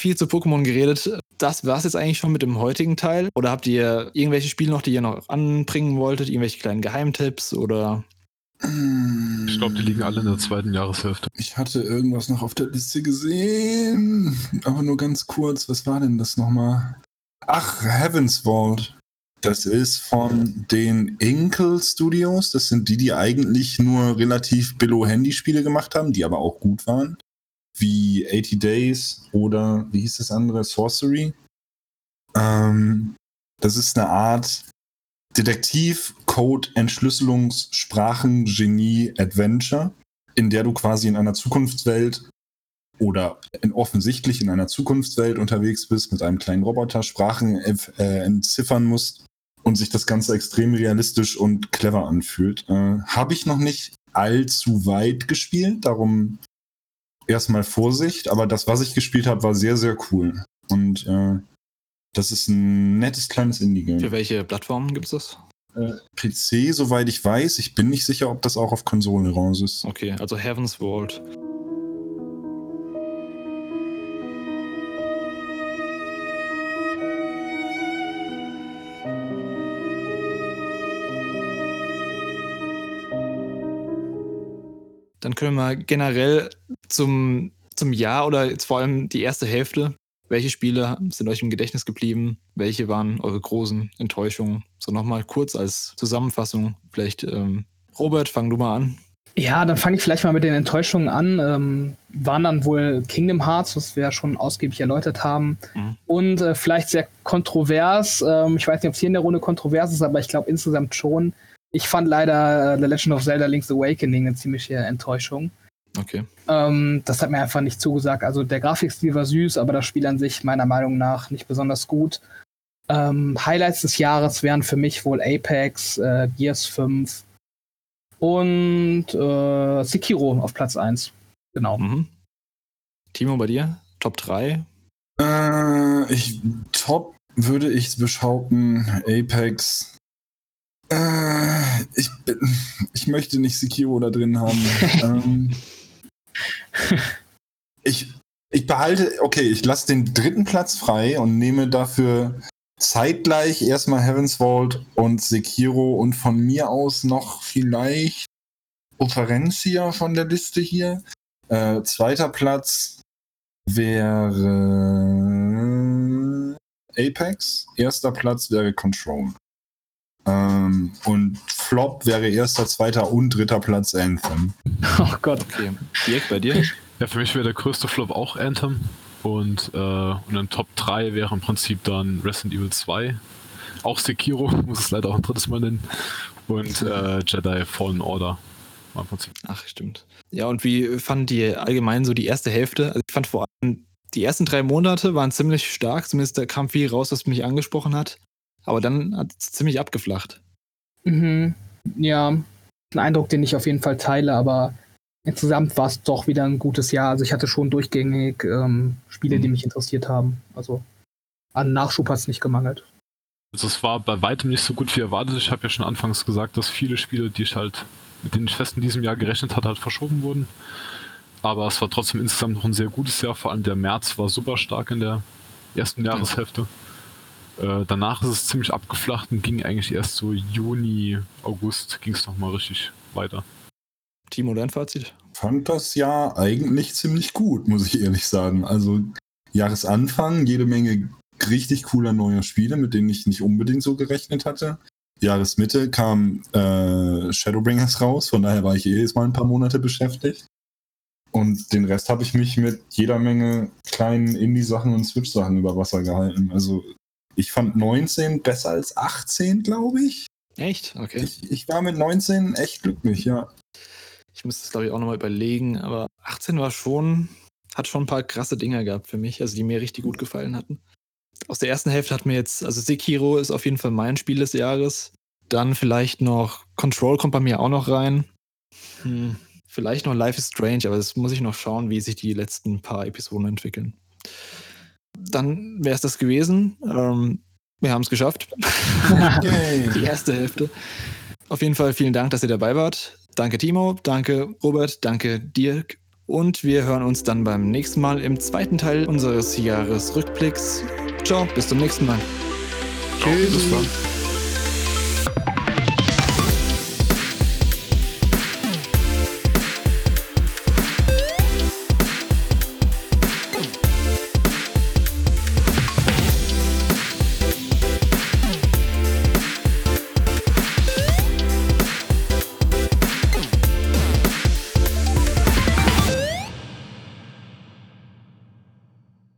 Viel zu Pokémon geredet. Das war es jetzt eigentlich schon mit dem heutigen Teil. Oder habt ihr irgendwelche Spiele noch, die ihr noch anbringen wolltet? Irgendwelche kleinen Geheimtipps oder? Ich glaube, die liegen alle in der zweiten Jahreshälfte. Ich hatte irgendwas noch auf der Liste gesehen, aber nur ganz kurz. Was war denn das nochmal? Ach, Heaven's Vault. Das ist von den Inkel Studios. Das sind die, die eigentlich nur relativ Billo-Handyspiele gemacht haben, die aber auch gut waren wie 80 Days oder wie hieß das andere? Sorcery. Ähm, das ist eine Art Detektiv, Code, Entschlüsselungs, Sprachen, Genie, Adventure, in der du quasi in einer Zukunftswelt oder in, offensichtlich in einer Zukunftswelt unterwegs bist mit einem kleinen Roboter, Sprachen äh, entziffern musst und sich das Ganze extrem realistisch und clever anfühlt. Äh, Habe ich noch nicht allzu weit gespielt, darum erstmal Vorsicht, aber das, was ich gespielt habe, war sehr, sehr cool. Und äh, das ist ein nettes kleines Indie-Game. Für welche Plattformen gibt es das? Äh, PC, soweit ich weiß. Ich bin nicht sicher, ob das auch auf Konsolen raus ist. Okay, also Heaven's Vault. Dann können wir generell zum, zum Jahr oder jetzt vor allem die erste Hälfte, welche Spiele sind euch im Gedächtnis geblieben? Welche waren eure großen Enttäuschungen? So nochmal kurz als Zusammenfassung. Vielleicht, ähm, Robert, fang du mal an. Ja, dann fange ich vielleicht mal mit den Enttäuschungen an. Ähm, waren dann wohl Kingdom Hearts, was wir ja schon ausgiebig erläutert haben. Mhm. Und äh, vielleicht sehr kontrovers. Ähm, ich weiß nicht, ob es hier in der Runde kontrovers ist, aber ich glaube insgesamt schon. Ich fand leider äh, The Legend of Zelda Link's Awakening eine ziemliche Enttäuschung. Okay. Ähm, das hat mir einfach nicht zugesagt. Also der Grafikstil war süß, aber das Spiel an sich meiner Meinung nach nicht besonders gut. Ähm, Highlights des Jahres wären für mich wohl Apex, äh, Gears 5 und äh, Sekiro auf Platz 1. Genau. Mhm. Timo, bei dir? Top 3? Äh, ich, top würde ich behaupten, Apex, äh, ich, ich möchte nicht Sekiro da drin haben. ähm, ich, ich behalte, okay, ich lasse den dritten Platz frei und nehme dafür zeitgleich erstmal Heaven's Vault und Sekiro und von mir aus noch vielleicht Operencia von der Liste hier. Äh, zweiter Platz wäre Apex, erster Platz wäre Control. Ähm, und Flop wäre erster, zweiter und dritter Platz Anthem. Oh Gott. Okay. Dirk, bei dir? Ja, für mich wäre der größte Flop auch Anthem. Und, äh, und dann Top 3 wäre im Prinzip dann Resident Evil 2. Auch Sekiro, muss es leider auch ein drittes Mal nennen. Und äh, Jedi Fallen Order. Im Prinzip. Ach, stimmt. Ja, und wie fanden die allgemein so die erste Hälfte? Also ich fand vor allem, die ersten drei Monate waren ziemlich stark, zumindest da kam viel raus, was mich angesprochen hat. Aber dann hat es ziemlich abgeflacht. Mhm. Ja, ein Eindruck, den ich auf jeden Fall teile, aber insgesamt war es doch wieder ein gutes Jahr. Also ich hatte schon durchgängig ähm, Spiele, mhm. die mich interessiert haben. Also an Nachschub hat es nicht gemangelt. Also es war bei weitem nicht so gut wie erwartet. Ich habe ja schon anfangs gesagt, dass viele Spiele, die ich halt, mit denen ich fest in diesem Jahr gerechnet hatte, halt verschoben wurden. Aber es war trotzdem insgesamt noch ein sehr gutes Jahr. Vor allem der März war super stark in der ersten Jahreshälfte. Äh, danach ist es ziemlich abgeflacht und ging eigentlich erst so Juni, August ging es nochmal richtig weiter. Timo, dein Fazit? Fand das Jahr eigentlich ziemlich gut, muss ich ehrlich sagen. Also Jahresanfang, jede Menge richtig cooler neuer Spiele, mit denen ich nicht unbedingt so gerechnet hatte. Jahresmitte kam äh, Shadowbringers raus, von daher war ich eh jetzt mal ein paar Monate beschäftigt. Und den Rest habe ich mich mit jeder Menge kleinen Indie-Sachen und Switch-Sachen über Wasser gehalten. Also ich fand 19 besser als 18, glaube ich. Echt? Okay. Ich, ich, war mit 19 echt glücklich, ja. Ich müsste es, glaube ich, auch nochmal überlegen, aber 18 war schon, hat schon ein paar krasse Dinger gehabt für mich, also die mir richtig gut gefallen hatten. Aus der ersten Hälfte hat mir jetzt, also Sekiro ist auf jeden Fall mein Spiel des Jahres. Dann vielleicht noch Control kommt bei mir auch noch rein. Hm, vielleicht noch Life is Strange, aber das muss ich noch schauen, wie sich die letzten paar Episoden entwickeln. Dann wäre es das gewesen. Ähm, wir haben es geschafft. die erste Hälfte. Auf jeden Fall vielen Dank, dass ihr dabei wart. Danke Timo, danke Robert, danke Dirk. Und wir hören uns dann beim nächsten Mal im zweiten Teil unseres Jahresrückblicks. Ciao, bis zum nächsten Mal. Tschüss. Bis dann.